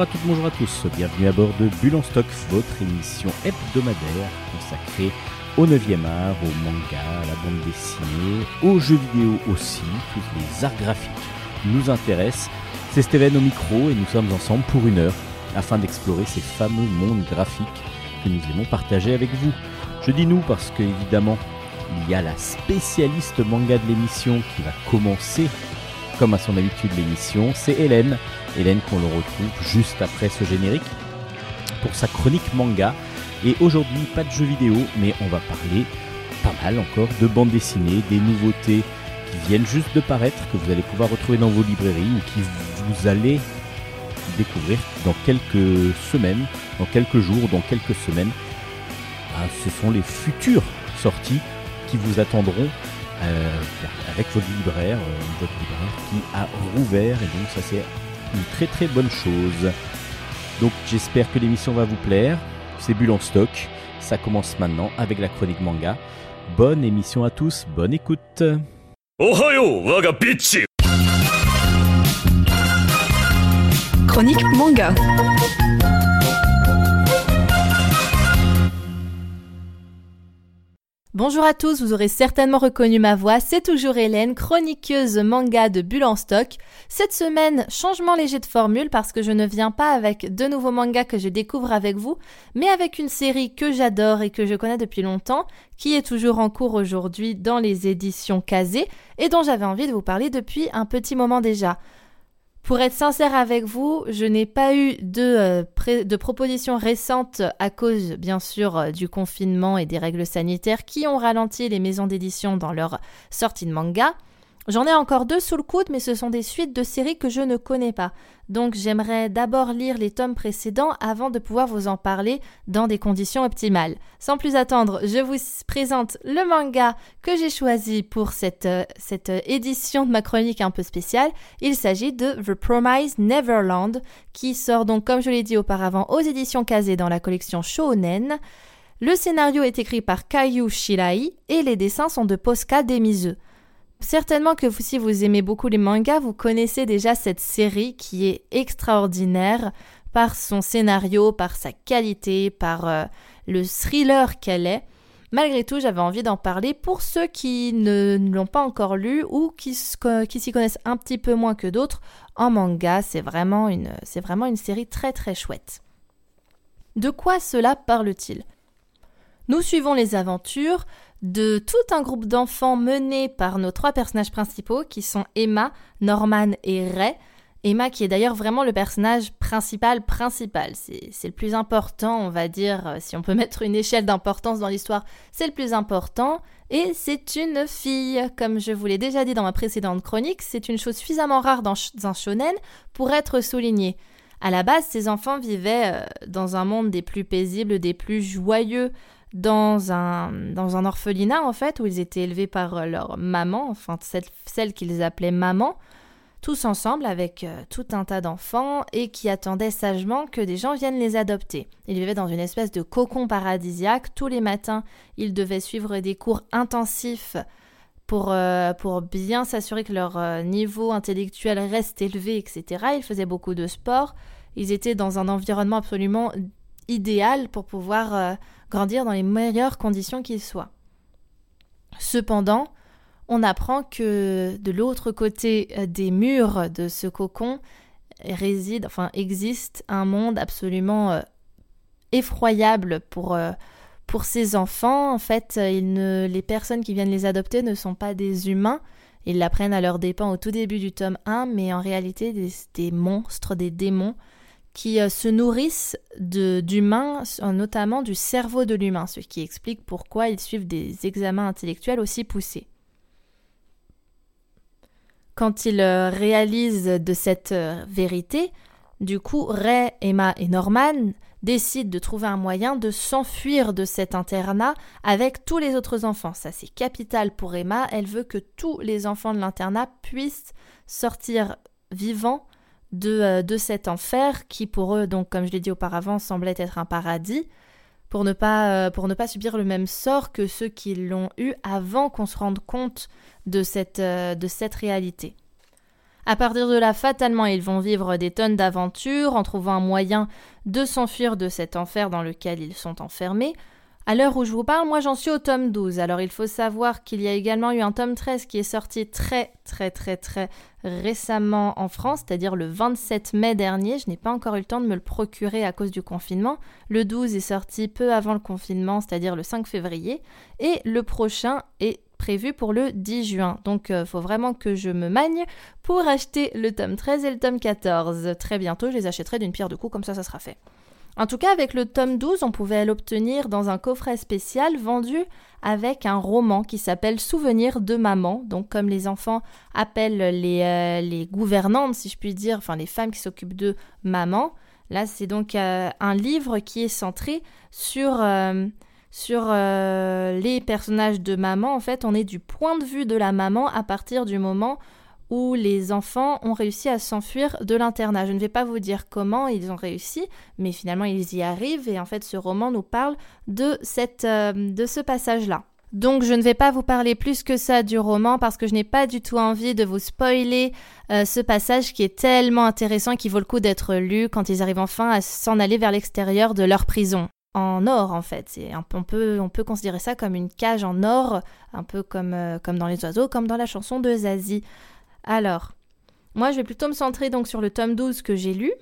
Bonjour à toutes, bonjour à tous, bienvenue à bord de Bulle en Stock, votre émission hebdomadaire consacrée au 9e art, au manga, à la bande dessinée, aux jeux vidéo aussi, tous les arts graphiques nous intéressent. C'est Steven au micro et nous sommes ensemble pour une heure afin d'explorer ces fameux mondes graphiques que nous aimons partager avec vous. Je dis nous parce que évidemment il y a la spécialiste manga de l'émission qui va commencer comme à son habitude l'émission, c'est Hélène. Hélène qu'on le retrouve juste après ce générique pour sa chronique manga. Et aujourd'hui, pas de jeux vidéo, mais on va parler pas mal encore de bande dessinée, des nouveautés qui viennent juste de paraître, que vous allez pouvoir retrouver dans vos librairies ou qui vous allez découvrir dans quelques semaines, dans quelques jours, dans quelques semaines. Ah, ce sont les futures sorties qui vous attendront euh, avec votre libraire, euh, votre libraire qui a rouvert et donc ça c'est une très très bonne chose. Donc j'espère que l'émission va vous plaire. C'est Bulle en stock. Ça commence maintenant avec la chronique manga. Bonne émission à tous, bonne écoute. Chronique manga. Bonjour à tous, vous aurez certainement reconnu ma voix, c'est toujours Hélène, chroniqueuse manga de Bulle en stock. Cette semaine, changement léger de formule parce que je ne viens pas avec de nouveaux mangas que je découvre avec vous, mais avec une série que j'adore et que je connais depuis longtemps, qui est toujours en cours aujourd'hui dans les éditions Kazé et dont j'avais envie de vous parler depuis un petit moment déjà. Pour être sincère avec vous, je n'ai pas eu de, euh, propositions récentes à cause, bien sûr, euh, du confinement et des règles sanitaires qui ont ralenti les maisons d'édition dans leur sortie de manga. J'en ai encore deux sous le coude, mais ce sont des suites de séries que je ne connais pas. Donc j'aimerais d'abord lire les tomes précédents avant de pouvoir vous en parler dans des conditions optimales. Sans plus attendre, je vous présente le manga que j'ai choisi pour cette, euh, cette édition de ma chronique un peu spéciale. Il s'agit de The Promise Neverland, qui sort donc, comme je l'ai dit auparavant, aux éditions Kazé dans la collection Shonen. Le scénario est écrit par Kayu Shirai et les dessins sont de Posca Demiseux. Certainement que si vous aimez beaucoup les mangas, vous connaissez déjà cette série qui est extraordinaire par son scénario, par sa qualité, par euh, le thriller qu'elle est. Malgré tout, j'avais envie d'en parler pour ceux qui ne, l'ont pas encore lu ou qui, s'y connaissent un petit peu moins que d'autres. En manga, c'est vraiment une série très très chouette. De quoi cela parle-t-il? Nous suivons les aventures de tout un groupe d'enfants menés par nos trois personnages principaux qui sont Emma, Norman et Ray. Emma qui est d'ailleurs vraiment le personnage principal principal. C'est le plus important, on va dire, euh, si on peut mettre une échelle d'importance dans l'histoire, c'est le plus important. Et c'est une fille, comme je vous l'ai déjà dit dans ma précédente chronique, c'est une chose suffisamment rare dans un shonen pour être soulignée. À la base, ces enfants vivaient euh, dans un monde des plus paisibles, des plus joyeux, dans un, dans un orphelinat en fait où ils étaient élevés par euh, leur maman, enfin celle, qu'ils appelaient maman, tous ensemble avec euh, tout un tas d'enfants et qui attendaient sagement que des gens viennent les adopter. Ils vivaient dans une espèce de cocon paradisiaque. Tous les matins, ils devaient suivre des cours intensifs pour, euh, pour bien s'assurer que leur niveau intellectuel reste élevé, etc. Ils faisaient beaucoup de sport. Ils étaient dans un environnement absolument idéal pour pouvoir grandir dans les meilleures conditions qu'il soit. Cependant, on apprend que de l'autre côté euh, des murs de ce cocon réside, enfin existe un monde absolument euh, effroyable pour, euh, pour ces enfants. En fait, les personnes qui viennent les adopter ne sont pas des humains. Ils l'apprennent à leurs dépens au tout début du tome 1, mais en réalité des monstres, des démons qui euh, se nourrissent d'humains, notamment du cerveau de l'humain, ce qui explique pourquoi ils suivent des examens intellectuels aussi poussés. Quand ils euh, réalisent de cette euh, vérité, du coup, Ray, Emma et Norman décident de trouver un moyen de s'enfuir de cet internat avec tous les autres enfants. Ça, c'est capital pour Emma. Elle veut que tous les enfants de l'internat puissent sortir vivants euh, de, cet enfer qui pour eux, donc comme je l'ai dit auparavant, semblait être un paradis, pour ne pas, euh, pour ne pas subir le même sort que ceux qui l'ont eu avant qu'on se rende compte de cette, euh, de cette réalité. À partir de là, fatalement, ils vont vivre des tonnes d'aventures en trouvant un moyen de s'enfuir de cet enfer dans lequel ils sont enfermés. À l'heure où je vous parle, moi j'en suis au tome 12. Alors il faut savoir qu'il y a également eu un tome 13 qui est sorti très très très très récemment en France, c'est-à-dire le 27 mai dernier. Je n'ai pas encore eu le temps de me le procurer à cause du confinement. Le 12 est sorti peu avant le confinement, c'est-à-dire le 5 février. Et le prochain est prévu pour le 10 juin. Donc il euh, faut vraiment que je me magne pour acheter le tome 13 et le tome 14. Très bientôt, je les achèterai d'une pierre de coups, comme ça ça sera fait. En tout cas, avec le tome 12, on pouvait l'obtenir dans un coffret spécial vendu avec un roman qui s'appelle Souvenirs de maman. Donc, comme les enfants appellent les, euh, gouvernantes, si je puis dire, enfin les femmes qui s'occupent de maman. Là, c'est donc euh, un livre qui est centré sur sur euh, les personnages de maman, en fait, on est du point de vue de la maman à partir du moment où les enfants ont réussi à s'enfuir de l'internat. Je ne vais pas vous dire comment ils ont réussi, mais finalement ils y arrivent et en fait ce roman nous parle de, cette, euh, de ce passage-là. Donc je ne vais pas vous parler plus que ça du roman parce que je n'ai pas du tout envie de vous spoiler euh, ce passage qui est tellement intéressant et qui vaut le coup d'être lu quand ils arrivent enfin à s'en aller vers l'extérieur de leur prison en or en fait. On peut considérer ça comme une cage en or, un peu comme, euh, comme dans les oiseaux, comme dans la chanson de Zazie. Alors, moi je vais plutôt me centrer donc sur le tome 12 que j'ai lu.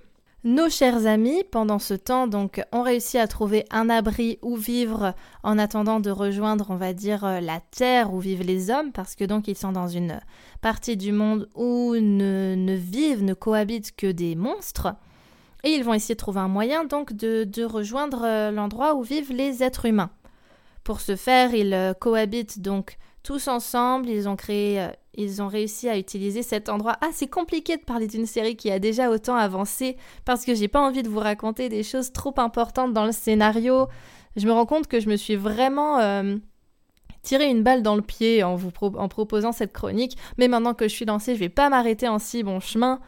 Nos chers amis, pendant ce temps, donc, ont réussi à trouver un abri où vivre en attendant de rejoindre, on va dire, euh, la terre où vivent les hommes, parce que donc ils sont dans une partie du monde où ne, vivent, ne cohabitent que des monstres. Et ils vont essayer de trouver un moyen donc de, rejoindre euh, l'endroit où vivent les êtres humains. Pour ce faire, ils euh, cohabitent donc tous ensemble, ils ont créé, ils ont réussi à utiliser cet endroit. Ah, c'est compliqué de parler d'une série qui a déjà autant avancé parce que j'ai pas envie de vous raconter des choses trop importantes dans le scénario. Je me rends compte que je me suis vraiment tiré une balle dans le pied en vous en proposant cette chronique, mais maintenant que je suis lancée, je vais pas m'arrêter en si bon chemin.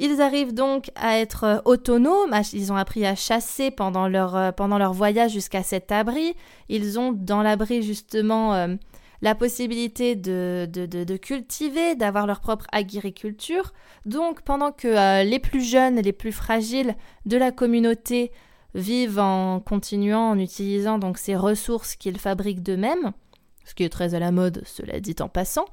Ils arrivent donc à être euh, autonomes, ils ont appris à chasser pendant leur, euh, pendant leur voyage jusqu'à cet abri. Ils ont dans l'abri justement euh, la possibilité de, de, de, cultiver, d'avoir leur propre agriculture. Donc pendant que les plus jeunes, les plus fragiles de la communauté vivent en continuant, en utilisant donc ces ressources qu'ils fabriquent d'eux-mêmes, ce qui est très à la mode, cela dit en passant,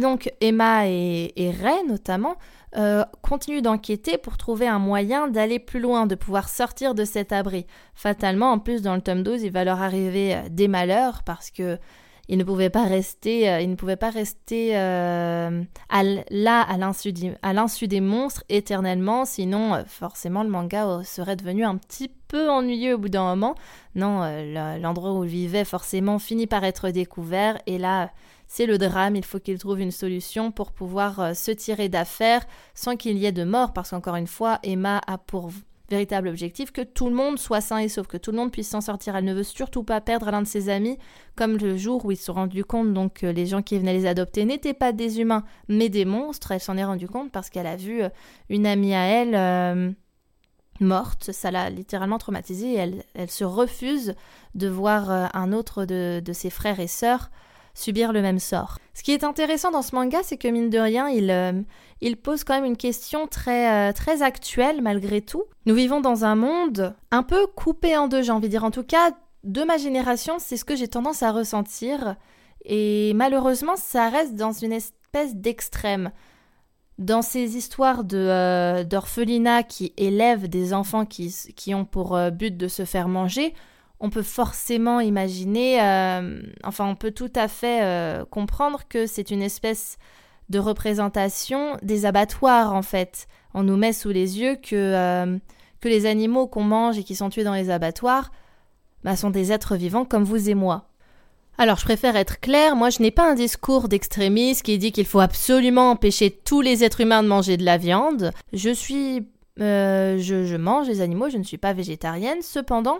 donc Emma et, Ray notamment euh, continuent d'enquêter pour trouver un moyen d'aller plus loin, de pouvoir sortir de cet abri. Fatalement, en plus dans le tome 12, il va leur arriver euh, des malheurs parce que ils ne pouvaient pas rester, euh, ils ne pouvaient pas rester là à l'insu des monstres éternellement, sinon forcément le manga serait devenu un petit peu ennuyeux au bout d'un moment. Non, l'endroit où ils vivaient forcément finit par être découvert. Et là c'est le drame, il faut qu'il trouve une solution pour pouvoir euh, se tirer d'affaire sans qu'il y ait de mort, parce qu'encore une fois, Emma a pour véritable objectif que tout le monde soit sain et sauf, que tout le monde puisse s'en sortir. Elle ne veut surtout pas perdre l'un de ses amis, comme le jour où ils se sont rendus compte donc que les gens qui venaient les adopter n'étaient pas des humains, mais des monstres. Elle s'en est rendue compte parce qu'elle a vu euh, une amie à elle euh, morte. Ça l'a littéralement traumatisée elle, se refuse de voir un autre de, de ses frères et sœurs subir le même sort. Ce qui est intéressant dans ce manga, c'est que mine de rien, il, euh, pose quand même une question très, euh, très actuelle malgré tout. Nous vivons dans un monde un peu coupé en deux, j'ai envie de dire. En tout cas, de ma génération, c'est ce que j'ai tendance à ressentir. Et malheureusement, ça reste dans une espèce d'extrême. Dans ces histoires de euh, qui élèvent des enfants qui, qui ont pour but de se faire manger, on peut forcément imaginer, euh, enfin on peut tout à fait euh, comprendre que c'est une espèce de représentation des abattoirs en fait. On nous met sous les yeux que, euh, que les animaux qu'on mange et qui sont tués dans les abattoirs bah, sont des êtres vivants comme vous et moi. Alors je préfère être clair, moi je n'ai pas un discours d'extrémiste qui dit qu'il faut absolument empêcher tous les êtres humains de manger de la viande. Je suis... je, je mange les animaux, je ne suis pas végétarienne, cependant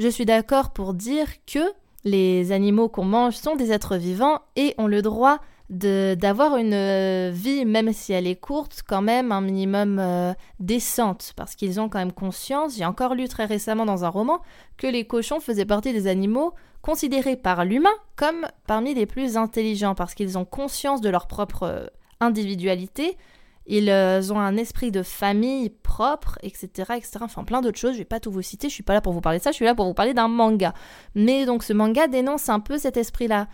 je suis d'accord pour dire que les animaux qu'on mange sont des êtres vivants et ont le droit d'avoir une euh, vie, même si elle est courte, quand même un minimum euh, décente, parce qu'ils ont quand même conscience, j'ai encore lu très récemment dans un roman, que les cochons faisaient partie des animaux considérés par l'humain comme parmi les plus intelligents, parce qu'ils ont conscience de leur propre euh, individualité, ils ont un esprit de famille propre, etc., etc. Enfin, plein d'autres choses. Je vais pas tout vous citer. Je suis pas là pour vous parler de ça. Je suis là pour vous parler d'un manga. Mais donc, ce manga dénonce un peu cet esprit-là.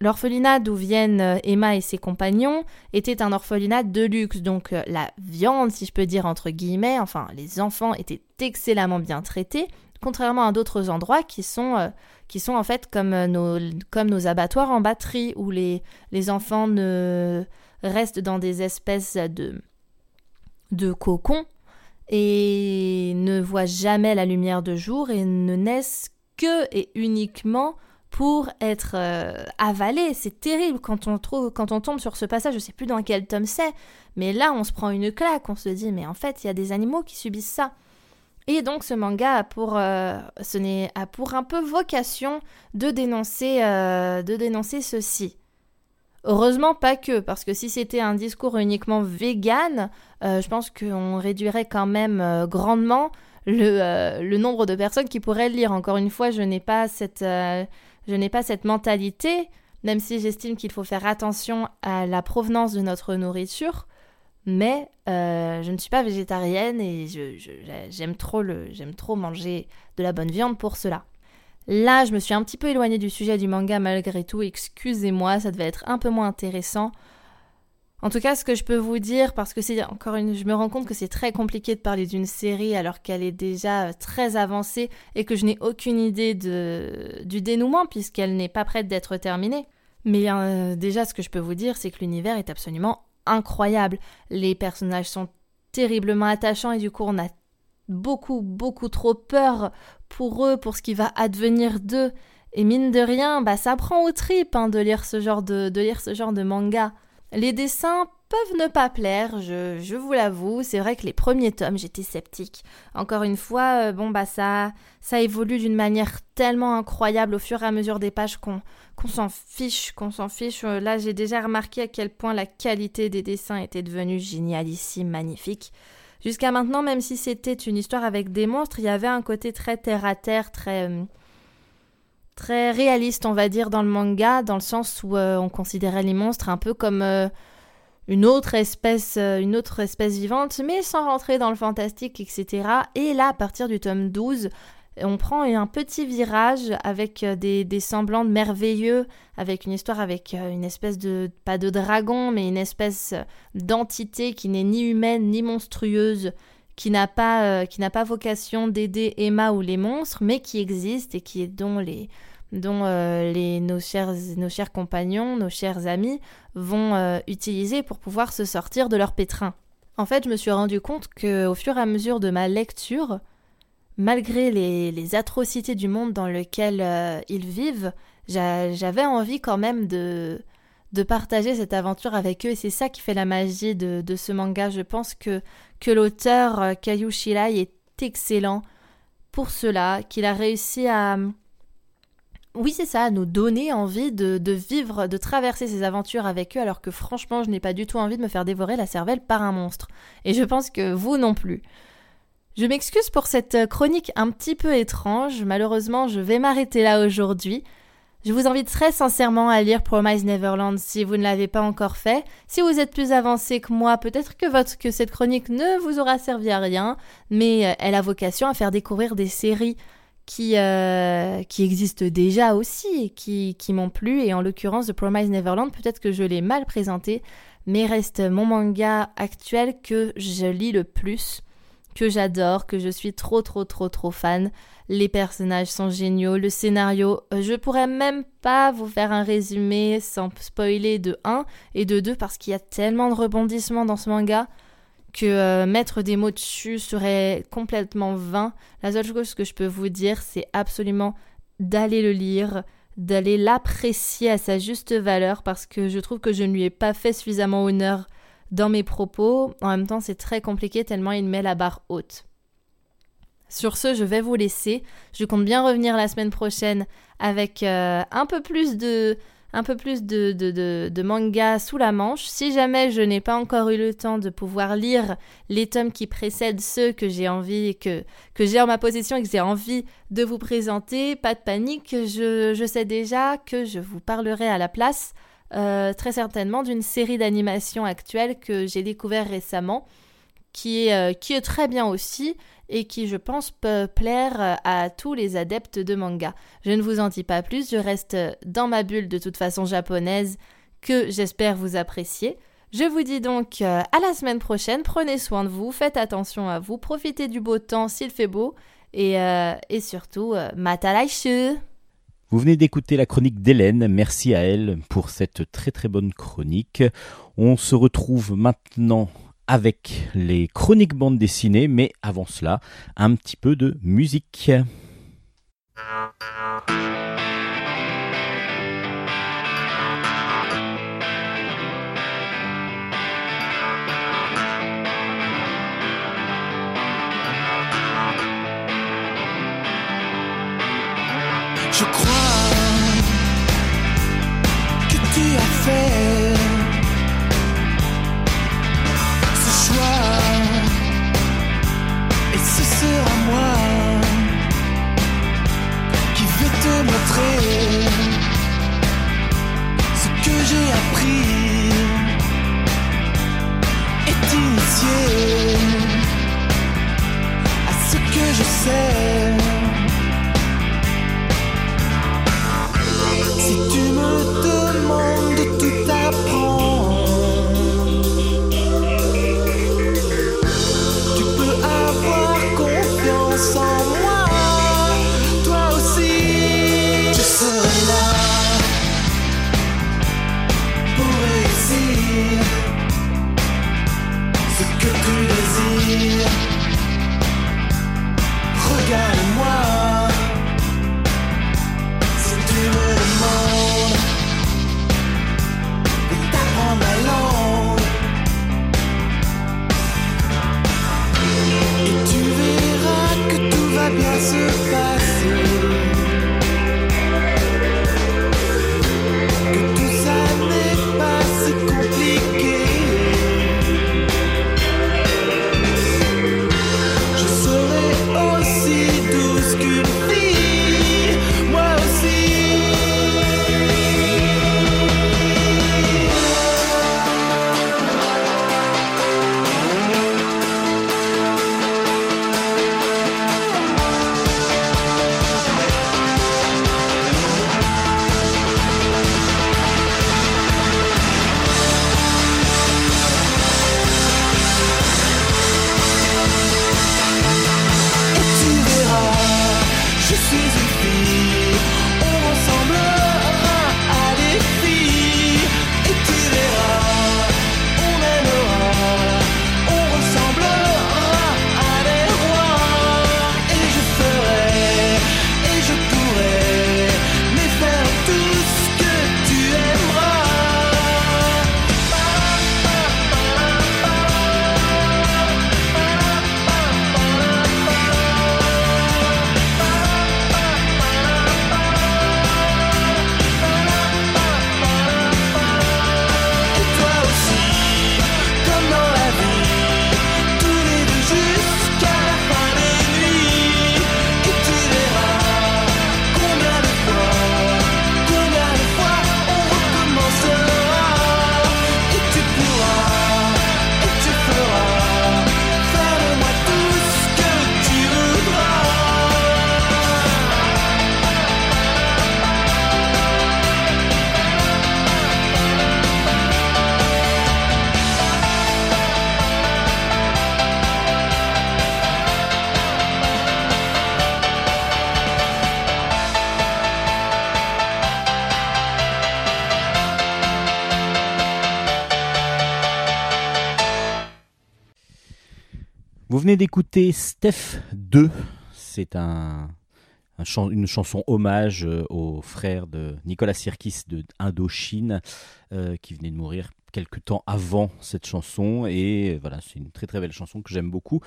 L'orphelinat d'où viennent euh, Emma et ses compagnons était un orphelinat de luxe, donc euh, la viande, si je peux dire entre guillemets, enfin les enfants étaient excellemment bien traités, contrairement à d'autres endroits qui sont, euh, qui sont en fait comme nos, comme nos abattoirs en batterie, où les, les enfants ne restent dans des espèces de, de cocons et ne voient jamais la lumière de jour et ne naissent que et uniquement pour être euh, avalé. C'est terrible quand on, trouve, quand on tombe sur ce passage, je sais plus dans quel tome c'est, mais là on se prend une claque, on se dit mais en fait il y a des animaux qui subissent ça. Et donc ce manga a pour, euh, ce n'est, a pour un peu vocation de dénoncer, euh, de dénoncer ceci. Heureusement pas que, parce que si c'était un discours uniquement vegan, je pense qu'on réduirait quand même grandement le, le, nombre de personnes qui pourraient le lire. Encore une fois, je n'ai pas cette, je n'ai pas cette mentalité, même si j'estime qu'il faut faire attention à la provenance de notre nourriture. Mais euh, je ne suis pas végétarienne et j'aime trop, trop manger de la bonne viande pour cela. Là, je me suis un petit peu éloignée du sujet du manga malgré tout. Excusez-moi, ça devait être un peu moins intéressant. En tout cas, ce que je peux vous dire, parce que c'est encore une, je me rends compte que c'est très compliqué de parler d'une série alors qu'elle est déjà euh, très avancée et que je n'ai aucune idée du dénouement puisqu'elle n'est pas prête d'être terminée. Mais euh, déjà, ce que je peux vous dire, c'est que l'univers est absolument incroyable. Les personnages sont terriblement attachants et du coup, on a beaucoup, beaucoup trop peur pour eux, pour ce qui va advenir d'eux. Et mine de rien, bah ça prend aux tripes hein, de lire ce genre de, de lire ce genre de manga. Les dessins peuvent ne pas plaire, je, vous l'avoue. C'est vrai que les premiers tomes, j'étais sceptique. Encore une fois, euh, bon bah ça, ça évolue d'une manière tellement incroyable au fur et à mesure des pages qu'on s'en fiche, qu'on s'en fiche. Euh, là, j'ai déjà remarqué à quel point la qualité des dessins était devenue génialissime, magnifique. Jusqu'à maintenant, même si c'était une histoire avec des monstres, il y avait un côté très terre à terre, très euh, très réaliste, on va dire, dans le manga, dans le sens où euh, on considérait les monstres un peu comme euh, une autre espèce, une autre espèce vivante, mais sans rentrer dans le fantastique, etc. Et là, à partir du tome 12, on prend un petit virage avec des, des semblants merveilleux, avec une histoire avec une espèce de, pas de dragon, mais une espèce d'entité qui n'est ni humaine ni monstrueuse, qui n'a pas, euh, vocation d'aider Emma ou les monstres, mais qui existe et qui est dont les dont euh, les, nos, chers, nos chers compagnons, nos chers amis vont euh, utiliser pour pouvoir se sortir de leur pétrin. En fait, je me suis rendu compte que au fur et à mesure de ma lecture, malgré les, atrocités du monde dans lequel ils vivent, j'avais envie quand même de, partager cette aventure avec eux et c'est ça qui fait la magie de, ce manga. Je pense que que l'auteur euh, Kayu Shirai est excellent pour cela, qu'il a réussi à... Oui, c'est ça, à nous donner envie de, vivre, de traverser ces aventures avec eux, alors que franchement, je n'ai pas du tout envie de me faire dévorer la cervelle par un monstre. Et je pense que vous non plus. Je m'excuse pour cette chronique un petit peu étrange, malheureusement je vais m'arrêter là aujourd'hui. Je vous invite très sincèrement à lire Promise Neverland si vous ne l'avez pas encore fait. Si vous êtes plus avancé que moi, peut-être que, cette chronique ne vous aura servi à rien, mais euh, elle a vocation à faire découvrir des séries qui, euh, qui existent déjà aussi qui m'ont plu. Et en l'occurrence, The Promise Neverland, peut-être que je l'ai mal présenté, mais reste mon manga actuel que je lis le plus que j'adore, que je suis trop trop trop trop fan. Les personnages sont géniaux, le scénario, euh, je pourrais même pas vous faire un résumé sans spoiler de 1 et de 2 parce qu'il y a tellement de rebondissements dans ce manga que euh, mettre des mots dessus serait complètement vain. La seule chose que je peux vous dire, c'est absolument d'aller le lire, d'aller l'apprécier à sa juste valeur parce que je trouve que je ne lui ai pas fait suffisamment honneur dans mes propos. En même temps, c'est très compliqué tellement il met la barre haute. Sur ce, je vais vous laisser. Je compte bien revenir la semaine prochaine avec euh, un peu plus de un peu plus de, de, de, manga sous la manche. Si jamais je n'ai pas encore eu le temps de pouvoir lire les tomes qui précèdent ceux que j'ai envie que, que j'ai en ma possession et que j'ai envie de vous présenter, pas de panique, je, je sais déjà que je vous parlerai à la place euh, très certainement d'une série d'animations actuelles que j'ai découvert récemment, qui est, euh, très bien aussi et qui, je pense, peut plaire à tous les adeptes de manga. Je ne vous en dis pas plus, je reste dans ma bulle de toute façon japonaise que j'espère vous apprécier. Je vous dis donc euh, à la semaine prochaine, prenez soin de vous, faites attention à vous, profitez du beau temps s'il fait beau et, euh, et surtout, euh, matalaishu Vous venez d'écouter la chronique d'Hélène, merci à elle pour cette très très bonne chronique. On se retrouve maintenant avec les chroniques bandes dessinées, mais avant cela, un petit peu de musique. Je crois tu as fait ce choix et ce sera moi qui vais te montrer ce que j'ai appris et t'initier à ce que je sais. Si tu me demandes Vous venez d'écouter Steph 2. C'est une chanson hommage euh, au frère de Nicolas Sirkis de Indochine, euh, qui venait de mourir quelques temps avant cette chanson. Et voilà, c'est une très très belle chanson que j'aime beaucoup.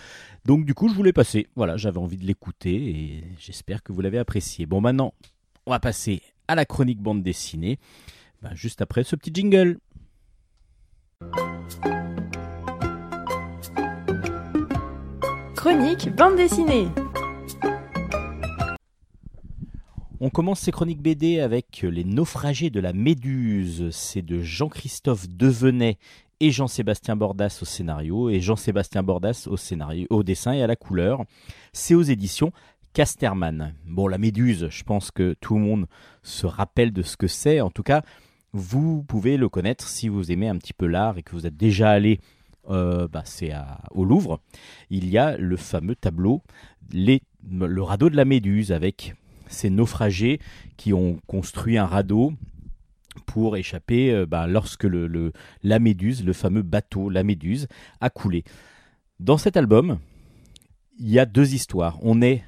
Donc du coup, je voulais passer. Voilà, j'avais envie de l'écouter et j'espère que vous l'avez apprécié. Bon, maintenant, on va passer à la chronique bande dessinée. Ben, juste après ce petit jingle. Chronique bande dessinée. On commence ces chroniques BD avec Les naufragés de la Méduse. C'est de Jean-Christophe Devenet et Jean-Sébastien Bordas au scénario et Jean-Sébastien Bordas au scénario, au dessin et à la couleur. C'est aux éditions Casterman. Bon, la Méduse, je pense que tout le monde se rappelle de ce que c'est. En tout cas, vous pouvez le connaître si vous aimez un petit peu l'art et que vous êtes déjà allé bah, c'est au Louvre, il y a le fameux tableau Le radeau de la Méduse avec ces naufragés qui ont construit un radeau pour échapper euh, bah, lorsque le, la Méduse, le fameux bateau, la Méduse, a coulé. Dans cet album, il y a deux histoires. On est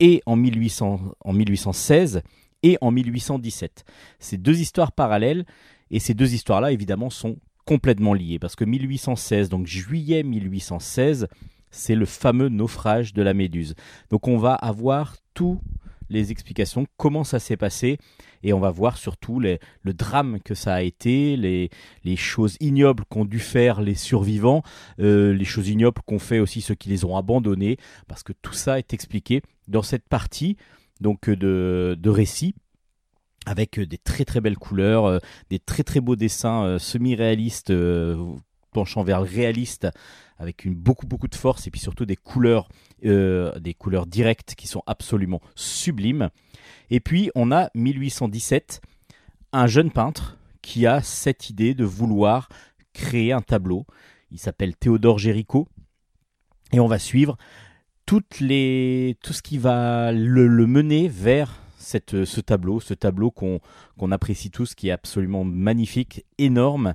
et en, 1800, en 1816 et en 1817. C'est deux histoires parallèles et ces deux histoires-là, évidemment, sont complètement liées parce que 1816, donc juillet 1816, c'est le fameux naufrage de la Méduse. Donc on va avoir tous les explications, comment ça s'est passé, et on va voir surtout le drame que ça a été, les, les choses ignobles qu'ont dû faire les survivants, euh, les choses ignobles qu'ont fait aussi ceux qui les ont abandonnés, parce que tout ça est expliqué dans cette partie donc euh, de, de récit avec euh, des très très belles couleurs, euh, des très très beaux dessins euh, semi-réalistes penchant vers le réaliste avec beaucoup beaucoup de force et puis surtout des couleurs directes qui sont absolument sublimes. Et puis on a 1817, un jeune peintre qui a cette idée de vouloir créer un tableau. Il s'appelle Théodore Géricault et on va suivre toutes les, tout ce qui va le mener vers cette, ce tableau, ce tableau qu'on apprécie tous, qui est absolument magnifique, énorme.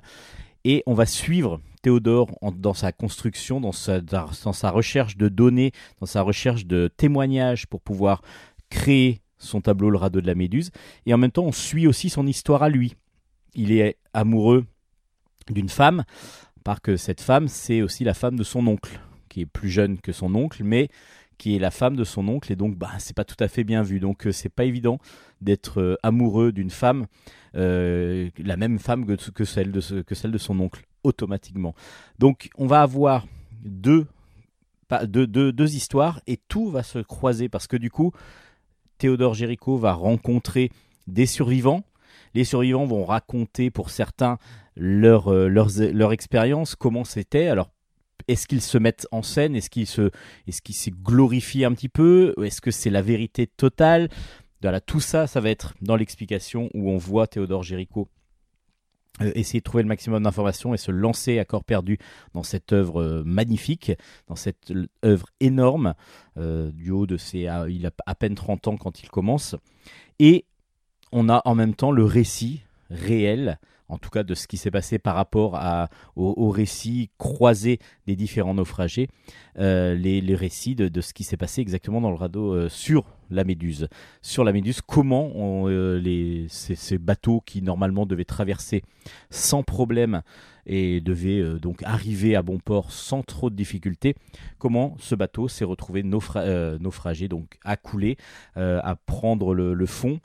Et on va suivre Théodore dans sa construction, dans sa, dans sa recherche de données, dans sa recherche de témoignages pour pouvoir créer son tableau Le radeau de la Méduse. Et en même temps, on suit aussi son histoire à lui. Il est amoureux d'une femme, parce que cette femme, c'est aussi la femme de son oncle, qui est plus jeune que son oncle, mais qui est la femme de son oncle, et donc bah, c'est pas tout à fait bien vu. Donc euh, c'est pas évident d'être euh, amoureux d'une femme, euh, la même femme que, que celle de que celle de son oncle, automatiquement. Donc on va avoir deux, pas- deux, deux, deux histoires, et tout va se croiser, parce que du coup, Théodore Géricault va rencontrer des survivants. Les survivants vont raconter pour certains leur, leurs, leur expérience, comment c'était. Alors, est-ce qu'ils se mettent en scène? Est-ce qu'ils se, est-ce glorifient un petit peu? Est-ce que c'est la vérité totale? Voilà, tout ça, ça va être dans l'explication où on voit Théodore Géricault euh, essayer de trouver le maximum d'informations et se lancer à corps perdu dans cette œuvre euh, magnifique, dans cette œuvre énorme, euh, du haut de ses... il a à peine 30 ans quand il commence. Et on a en même temps le récit réel, en tout cas de ce qui s'est passé par rapport à, au, au récit croisé des différents naufragés, euh, les, récits de, ce qui s'est passé exactement dans le radeau euh, sur la Méduse. Sur la Méduse, comment euh, ces, bateaux qui normalement devaient traverser sans problème et devaient donc arriver à bon port sans trop de difficultés, comment ce bateau s'est retrouvé naufra- naufragé, donc à couler, à prendre le fond,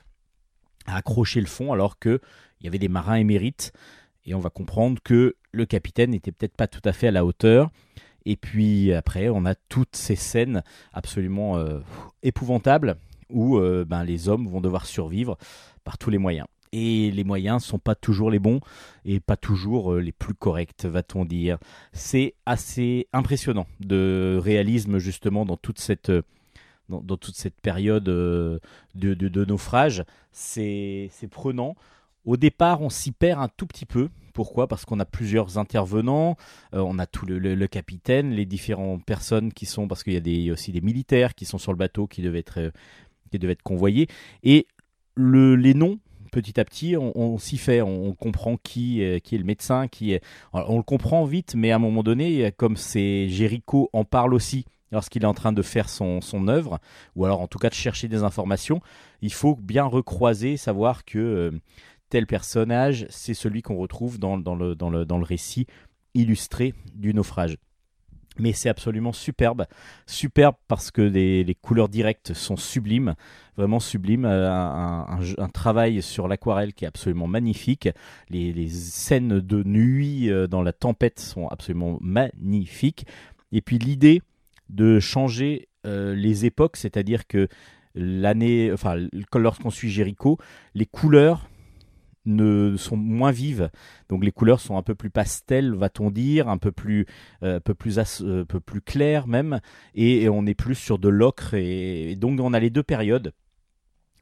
à accrocher le fond alors que il y avait des marins émérites et on va comprendre que le capitaine n'était peut-être pas tout à fait à la hauteur. Et puis après, on a toutes ces scènes absolument euh, épouvantables où euh, ben, les hommes vont devoir survivre par tous les moyens. Et les moyens sont pas toujours les bons et pas toujours euh, les plus corrects, va-t-on dire. C'est assez impressionnant de réalisme justement dans toute cette période de, naufrage. C'est prenant. Au départ, on s'y perd un tout petit peu. Pourquoi? Parce qu'on a plusieurs intervenants, euh, on a tout le, capitaine, les différentes personnes qui sont, parce qu'il y a aussi des militaires qui sont sur le bateau qui devaient être, euh, qui devaient être convoyés, et le, les noms. Petit à petit, on, s'y fait, on, comprend qui, est- qui est le médecin, qui est. On le comprend vite, mais à un moment donné, comme c'est Jéricho en parle aussi lorsqu'il est en train de faire son, son œuvre, ou alors en tout cas de chercher des informations, il faut bien recroiser, savoir que euh, tel personnage, c'est celui qu'on retrouve dans, dans le, dans, le, dans le récit illustré du naufrage. Mais c'est absolument superbe, superbe parce que les, les couleurs directes sont sublimes, vraiment sublimes, euh, un, travail sur l'aquarelle qui est absolument magnifique, les, les scènes de nuit euh, dans la tempête sont absolument magnifiques, et puis l'idée de changer euh, les époques, c'est-à-dire que l'année, enfin, lorsqu'on suit Jericho, les couleurs ne sont moins vives. Donc les couleurs sont un peu plus pastel, va-t-on dire, un peu plus, euh, peu plus, euh, clair même, et, et on est plus sur de l'ocre. Et, et donc on a les deux périodes.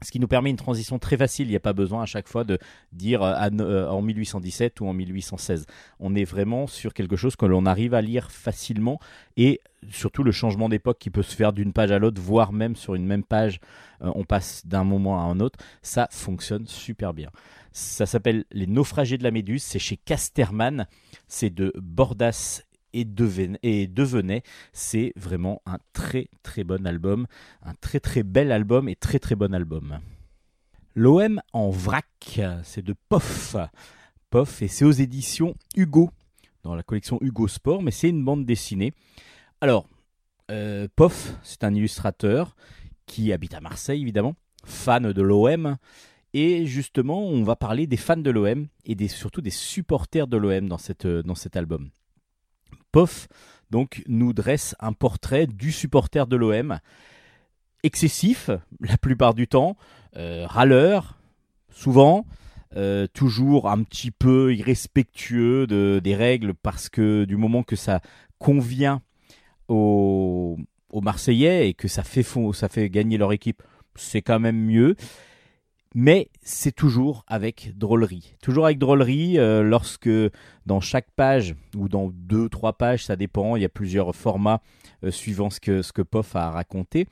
Ce qui nous permet une transition très facile. Il n'y a pas besoin à chaque fois de dire euh, euh, en 1817 ou en 1816. On est vraiment sur quelque chose que l'on arrive à lire facilement et surtout le changement d'époque qui peut se faire d'une page à l'autre, voire même sur une même page, euh, on passe d'un moment à un autre. Ça fonctionne super bien. Ça s'appelle Les naufragés de la Méduse. C'est chez Casterman. C'est de Bordas et Deven- et Devenay. C'est vraiment un très très bon album. Un très très bel album et très très bon album. L'OM en vrac, c'est de POF. POF et c'est aux éditions Hugo, dans la collection Hugo Sport, mais c'est une bande dessinée. Alors, euh, POF, c'est un illustrateur qui habite à Marseille évidemment, fan de l'OM. Et justement, on va parler des fans de l'OM et surtout des supporters de l'OM euh, dans cet album. Donc nous dresse un portrait du supporter de l'OM excessif la plupart du temps, euh, râleur souvent, euh, toujours un petit peu irrespectueux de, des règles parce que du moment que ça convient aux, aux Marseillais et que ça fait, ça fait gagner leur équipe, c'est quand même mieux. Mais c'est toujours avec drôlerie. Toujours avec drôlerie, euh, lorsque dans chaque page, ou dans deux, trois pages, ça dépend, il y a plusieurs formats euh, suivant ce que, ce Poff a raconté.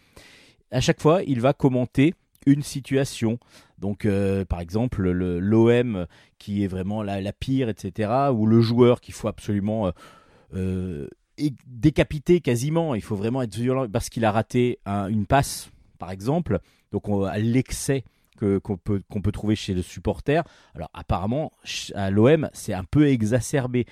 À chaque fois, il va commenter une situation. Donc, euh, par exemple, le- l'OM qui est vraiment la, pire, etc. Ou le joueur qu'il faut absolument décapiter quasiment. Il faut vraiment être violent parce qu'il a raté un- une passe, par exemple. Donc, on, à l'excès qu'on peut, qu'on peut trouver chez le supporter. Alors, apparemment, à l'OM, c'est un peu exacerbé.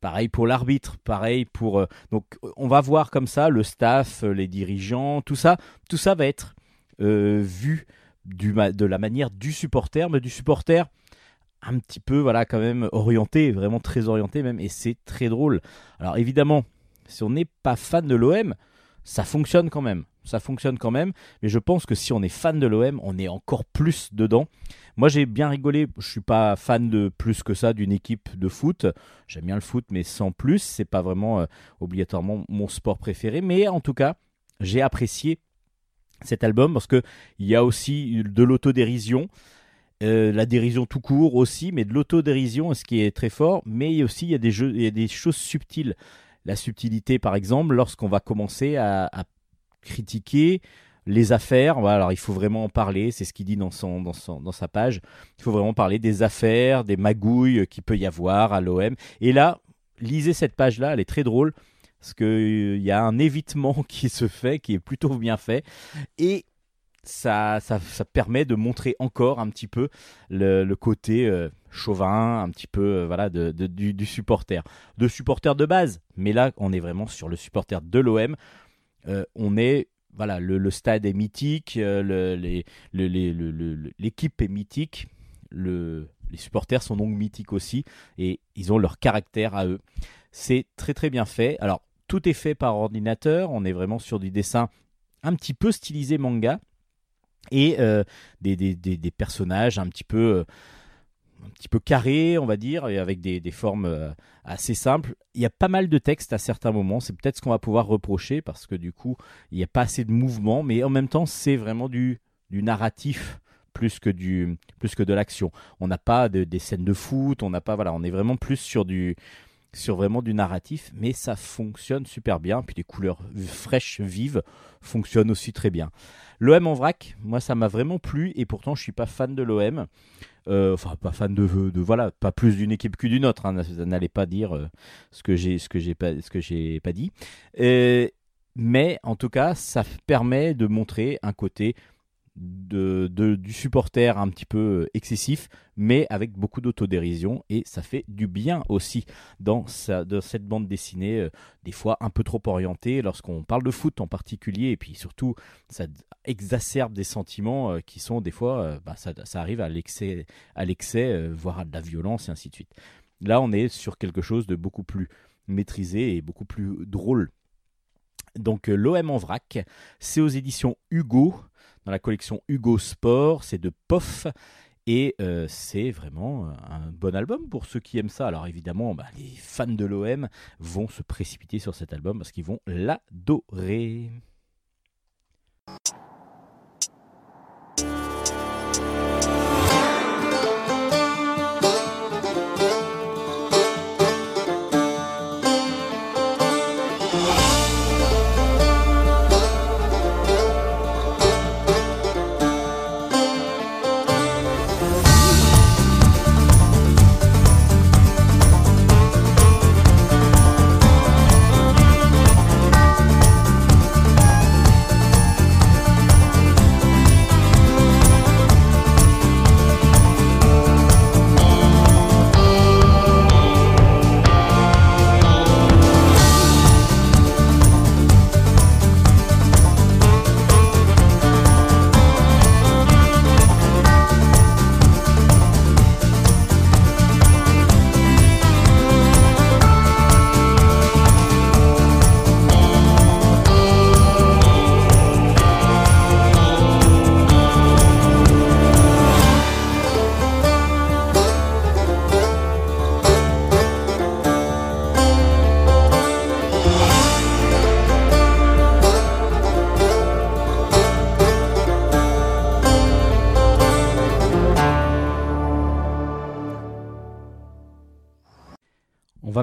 Pareil pour l'arbitre, pareil pour. euh, donc, on va voir comme ça le staff, euh, les dirigeants, tout ça. Tout ça va être euh, vu du, de la manière du supporter, mais du supporter un petit peu, voilà, quand même orienté, vraiment très orienté même, et c'est très drôle. Alors évidemment, si on n'est pas fan de l'OM, ça fonctionne quand même. Ça fonctionne quand même, mais je pense que si on est fan de l'OM, on est encore plus dedans. Moi, j'ai bien rigolé. Je suis pas fan de plus que ça d'une équipe de foot. J'aime bien le foot, mais sans plus. C'est pas vraiment euh, obligatoirement mon sport préféré, mais en tout cas, j'ai apprécié cet album parce que il y a aussi de l'autodérision. Euh, la dérision tout court aussi, mais de l'autodérision, ce qui est très fort. Mais aussi il y a des des choses subtiles. La subtilité, par exemple, lorsqu'on va commencer à critiquer les affaires. Alors il faut vraiment en parler. C'est ce qu'il dit dans son, dans sa page. Il faut vraiment parler des affaires, des magouilles qu'il peut y avoir à l'OM. Et là, lisez cette page-là, elle est très drôle parce que euh, y a un évitement qui se fait, qui est plutôt bien fait, et ça, permet de montrer encore un petit peu le, côté euh, chauvin, un petit peu euh, voilà du, du supporter, de supporter de base. Mais là, on est vraiment sur le supporter de l'OM. Euh, on est voilà, le, stade est mythique, euh, l'équipe est mythique, le, les supporters sont donc mythiques aussi, et ils ont leur caractère à eux. C'est très très bien fait. Alors, tout est fait par ordinateur, on est vraiment sur du dessin un petit peu stylisé manga, et euh, des, personnages un petit peu... un petit peu carrés, on va dire, et avec des, des formes euh, assez simples. Il y a pas mal de textes à certains moments. C'est peut-être ce qu'on va pouvoir reprocher parce que du coup, il n'y a pas assez de mouvement, mais en même temps, c'est vraiment du, du narratif plus que du plus que de l'action. On n'a pas de- des scènes de foot, on n'a pas voilà, on est vraiment plus sur du sur vraiment du narratif, mais ça fonctionne super bien. Puis les couleurs fraîches, vives, fonctionnent aussi très bien. L'OM en vrac, moi ça m'a vraiment plu et pourtant je suis pas fan de l'OM. Euh, enfin, pas fan de, voilà, pas plus d'une équipe que d'une autre. hein. N'allez pas dire euh, ce que j'ai ce que j'ai pas ce que j'ai pas dit. Mais en tout cas, ça permet de montrer un côté de, du supporter un petit peu excessif, mais avec beaucoup d'autodérision, et ça fait du bien aussi dans, cette bande dessinée, euh, des fois un peu trop orientée, lorsqu'on parle de foot en particulier, et puis surtout, ça exacerbe des sentiments euh, qui sont des fois, euh, bah, ça, arrive à l'excès, à l'excès euh, voire à de la violence, et ainsi de suite. Là, on est sur quelque chose de beaucoup plus maîtrisé et beaucoup plus drôle. Donc, euh, l'OM en vrac, c'est aux éditions Hugo, la collection Hugo Sport. C'est de POF. Et euh, c'est vraiment un bon album pour ceux qui aiment ça. Alors évidemment, bah, les fans de l'OM vont se précipiter sur cet album parce qu'ils vont l'adorer.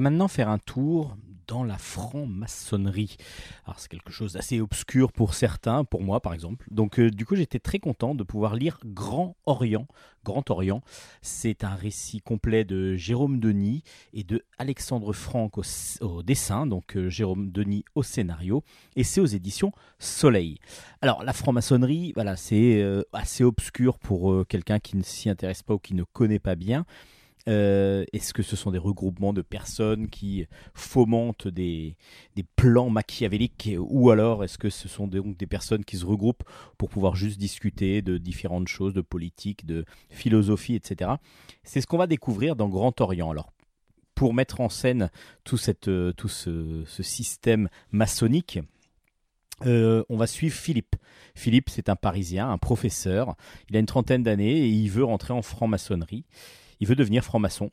Maintenant faire un tour dans la franc-maçonnerie. Alors c'est quelque chose d'assez obscur pour certains, pour moi par exemple. Donc euh, du coup j'étais très content de pouvoir lire Grand Orient. Grand Orient, c'est un récit complet de Jérôme Denis et de Alexandre Franck au, dessin, donc euh, Jérôme Denis au scénario, et c'est aux éditions Soleil. Alors la franc-maçonnerie, voilà, c'est euh, assez obscur pour quelqu'un qui ne s'y intéresse pas ou qui ne connaît pas bien. Euh, Est-ce que ce sont des regroupements de personnes qui fomentent des, plans machiavéliques ou alors est-ce que ce sont donc des personnes qui se regroupent pour pouvoir juste discuter de différentes choses, de politique, de philosophie, etc. C'est ce qu'on va découvrir dans Grand Orient. Alors, pour mettre en scène tout, cette, euh, tout ce, ce système maçonnique, euh, on va suivre Philippe. Philippe, c'est un Parisien, un professeur. Il a une trentaine d'années et il veut rentrer en franc-maçonnerie. Il veut devenir franc-maçon.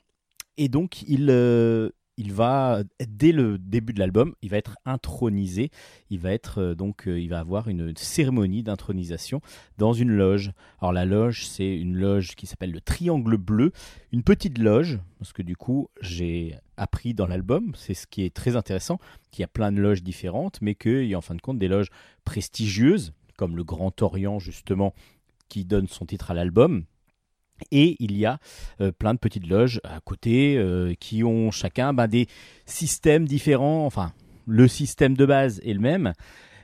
Et donc, il, euh, il va, dès le début de l'album, il va être intronisé. Il va être euh, donc, euh, il va avoir une cérémonie d'intronisation dans une loge. Alors la loge, c'est une loge qui s'appelle le Triangle Bleu, une petite loge, parce que du coup, j'ai appris dans l'album, c'est ce qui est très intéressant, qu'il y a plein de loges différentes, mais qu'il y a en fin de compte des loges prestigieuses, comme le Grand Orient justement, qui donne son titre à l'album. Et il y a euh, plein de petites loges à côté euh, qui ont chacun ben, des systèmes différents. Enfin, le système de base est le même,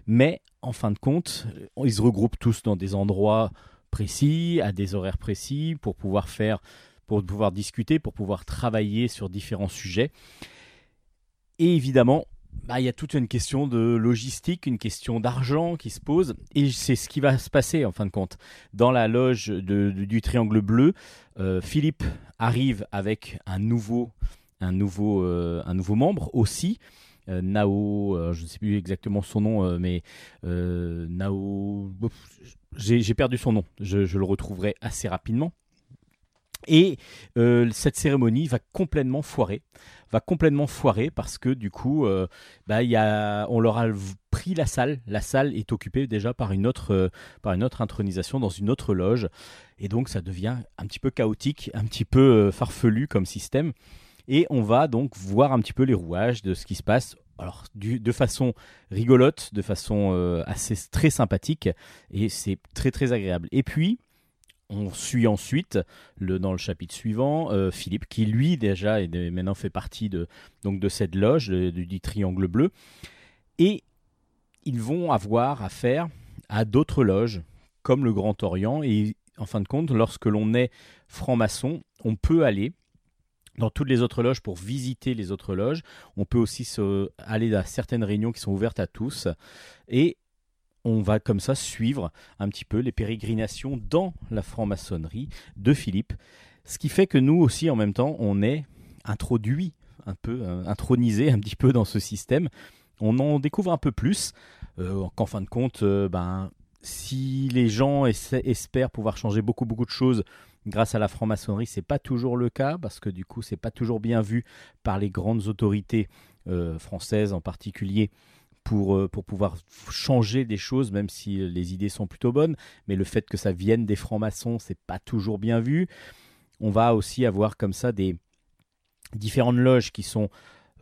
mais en fin de compte, euh, ils se regroupent tous dans des endroits précis, à des horaires précis, pour pouvoir faire, pour pouvoir discuter, pour pouvoir travailler sur différents sujets. Et évidemment, bah, il y a toute une question de logistique, une question d'argent qui se pose, et c'est ce qui va se passer en fin de compte. Dans la loge de- du, Triangle Bleu, euh, Philippe arrive avec un nouveau, un nouveau, euh, un nouveau membre aussi. euh, Nao, je ne sais plus exactement son nom, mais Nao, j'ai perdu son nom, je le retrouverai assez rapidement. Et euh, cette cérémonie va complètement foirer, va complètement foirer parce que du coup, euh, bah, y a, on leur a pris la salle. La salle est occupée déjà par une autre, euh, par une autre intronisation dans une autre loge, et donc ça devient un petit peu chaotique, un petit peu farfelu comme système. Et on va donc voir un petit peu les rouages de ce qui se passe. Alors, de façon rigolote, de façon assez très sympathique, et c'est très très agréable. Et puis, on suit ensuite, le, dans le chapitre suivant, euh, Philippe, qui lui déjà est maintenant fait partie de, donc de cette loge du, Triangle Bleu. Et ils vont avoir affaire à d'autres loges, comme le Grand Orient. Et en fin de compte, lorsque l'on est franc-maçon, on peut aller dans toutes les autres loges pour visiter les autres loges. On peut aussi aller à certaines réunions qui sont ouvertes à tous. Et on va comme ça suivre un petit peu les pérégrinations dans la franc-maçonnerie de Philippe. Ce qui fait que nous aussi, en même temps, on est introduit un peu, euh, intronisé un petit peu dans ce système. On en découvre un peu plus, euh, qu'en fin de compte, euh, ben, si les gens espèrent pouvoir changer beaucoup beaucoup de choses grâce à la franc-maçonnerie, c'est pas toujours le cas parce que du coup, c'est pas toujours bien vu par les grandes autorités euh, françaises en particulier pour, euh, pour pouvoir changer des choses, même si euh, les idées sont plutôt bonnes. Mais le fait que ça vienne des francs-maçons, c'est pas toujours bien vu. On va aussi avoir comme ça des différentes loges qui sont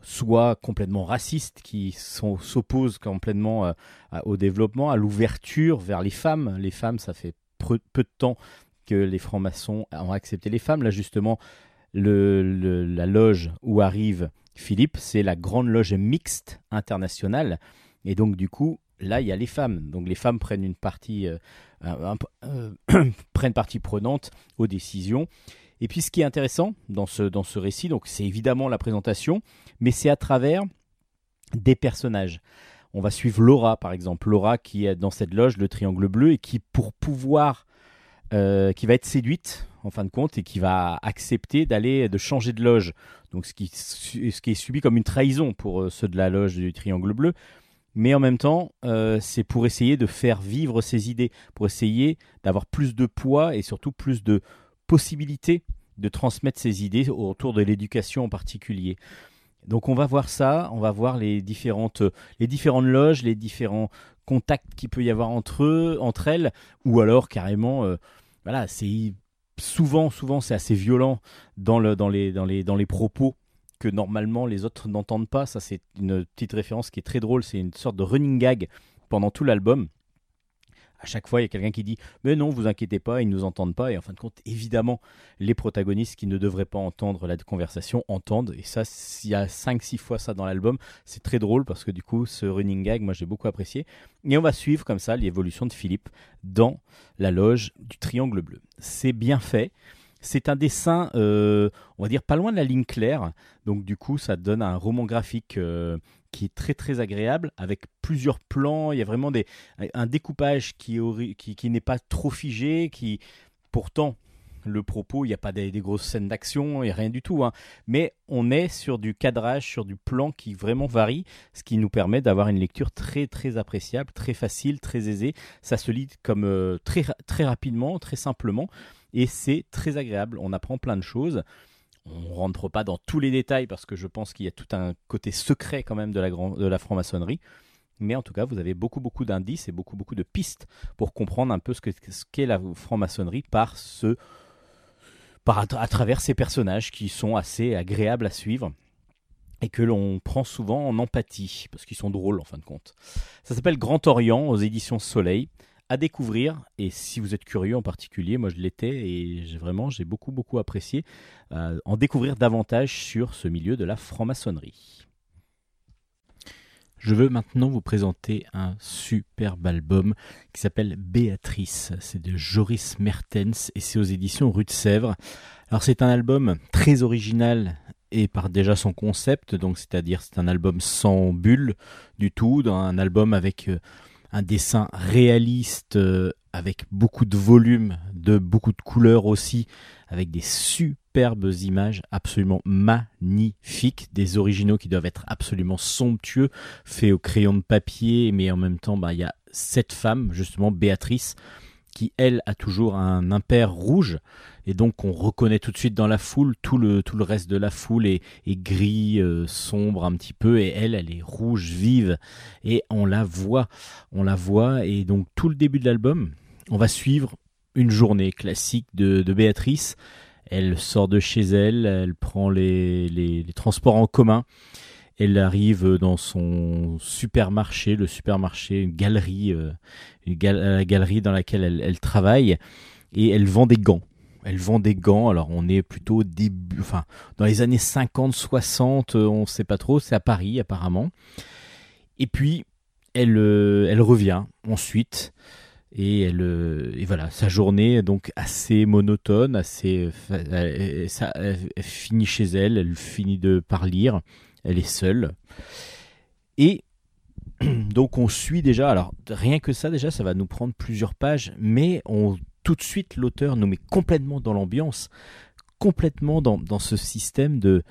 soit complètement racistes, qui s'opposent complètement euh, au développement, à l'ouverture vers les femmes. Les femmes, ça fait peu, peu de temps que les francs-maçons ont accepté les femmes. Là, justement, le- la loge où arrive Philippe, c'est la grande loge mixte internationale. Et donc, du coup, là, il y a les femmes. Donc, les femmes prennent une partie, euh, euh, prennent partie prenante aux décisions. Et puis, ce qui est intéressant dans ce, dans ce récit, donc, c'est évidemment la présentation, mais c'est à travers des personnages. On va suivre Laura, par exemple. Laura qui est dans cette loge, le triangle bleu, et qui, pour pouvoir, euh, qui va être séduite, en fin de compte, et qui va accepter d'aller, de changer de loge. Donc, ce qui, est subi comme une trahison pour euh, ceux de la loge du triangle bleu. Mais en même temps, euh, c'est pour essayer de faire vivre ses idées, pour essayer d'avoir plus de poids et surtout plus de possibilités de transmettre ses idées autour de l'éducation en particulier. Donc on va voir ça, on va voir les différentes, les différentes loges, les différents contacts qu'il peut y avoir entre eux, entre elles, ou alors carrément, euh, voilà, c'est souvent, souvent c'est assez violent dans, le, dans, les, dans, les, dans les propos que normalement les autres n'entendent pas. Ça c'est une petite référence qui est très drôle, c'est une sorte de running gag pendant tout l'album. À chaque fois, il y a quelqu'un qui dit Mais non, vous inquiétez pas, ils ne nous entendent pas. Et en fin de compte, évidemment, les protagonistes qui ne devraient pas entendre la conversation entendent. Et ça, s'il y a 5-6 fois ça dans l'album, c'est très drôle parce que du coup, ce running gag, moi j'ai beaucoup apprécié. Et on va suivre comme ça l'évolution de Philippe dans la loge du triangle bleu. C'est bien fait. C'est un dessin, euh, on va dire, pas loin de la ligne claire. Donc du coup, ça donne un roman graphique euh, qui est très très agréable avec plusieurs plans. Il y a vraiment des, un découpage qui, qui, qui n'est pas trop figé, qui pourtant le propos, il n'y a pas des, des grosses scènes d'action, il a rien du tout. hein. Mais on est sur du cadrage, sur du plan qui vraiment varie, ce qui nous permet d'avoir une lecture très très appréciable, très facile, très aisée. Ça se lit comme euh, très, très rapidement, très simplement, et c'est très agréable. On apprend plein de choses. On rentre pas dans tous les détails parce que je pense qu'il y a tout un côté secret quand même de la, franc-maçonnerie. Mais en tout cas, vous avez beaucoup, beaucoup d'indices et beaucoup, beaucoup de pistes pour comprendre un peu ce que- ce qu'est la franc-maçonnerie par ce, à travers ces personnages qui sont assez agréables à suivre et que l'on prend souvent en empathie parce qu'ils sont drôles en fin de compte. Ça s'appelle Grand Orient aux éditions Soleil à découvrir et si vous êtes curieux en particulier, moi je l'étais et vraiment j'ai beaucoup beaucoup apprécié euh, en découvrir davantage sur ce milieu de la franc-maçonnerie. Je veux maintenant vous présenter un superbe album qui s'appelle Béatrice. C'est de Joris Mertens et c'est aux éditions Rue de Sèvres. Alors c'est un album très original et par déjà son concept, donc c'est-à-dire c'est un album sans bulle du tout, un album avec euh, un dessin réaliste, euh, avec beaucoup de volume, de beaucoup de couleurs aussi, avec des superbes images absolument magnifiques, des originaux qui doivent être absolument somptueux, faits au crayon de papier, mais en même temps, bah, il y a cette femme, justement Béatrice, qui elle a toujours un impair rouge, et donc on reconnaît tout de suite dans la foule, tout le, tout le reste de la foule est, gris, euh, sombre un petit peu, et elle, elle est rouge vive, et on la voit, on la voit, et donc tout le début de l'album, on va suivre une journée classique de, Béatrice. Elle sort de chez elle, elle prend les- les transports en commun, elle arrive dans son supermarché, le supermarché, une galerie, euh, une la galerie dans laquelle elle, travaille, et elle vend des gants. Elle vend des gants, alors on est plutôt début, enfin, dans les années 50, 60, euh, on ne sait pas trop, c'est à Paris apparemment. Et puis, elle, euh, elle revient ensuite, et, elle, et voilà, sa journée est donc assez monotone, assez, ça- elle finit chez elle, elle finit de par lire, elle est seule. Et donc on suit déjà, alors rien que ça déjà, ça va nous prendre plusieurs pages, mais tout de suite l'auteur nous met complètement dans l'ambiance, complètement dans, ce système de,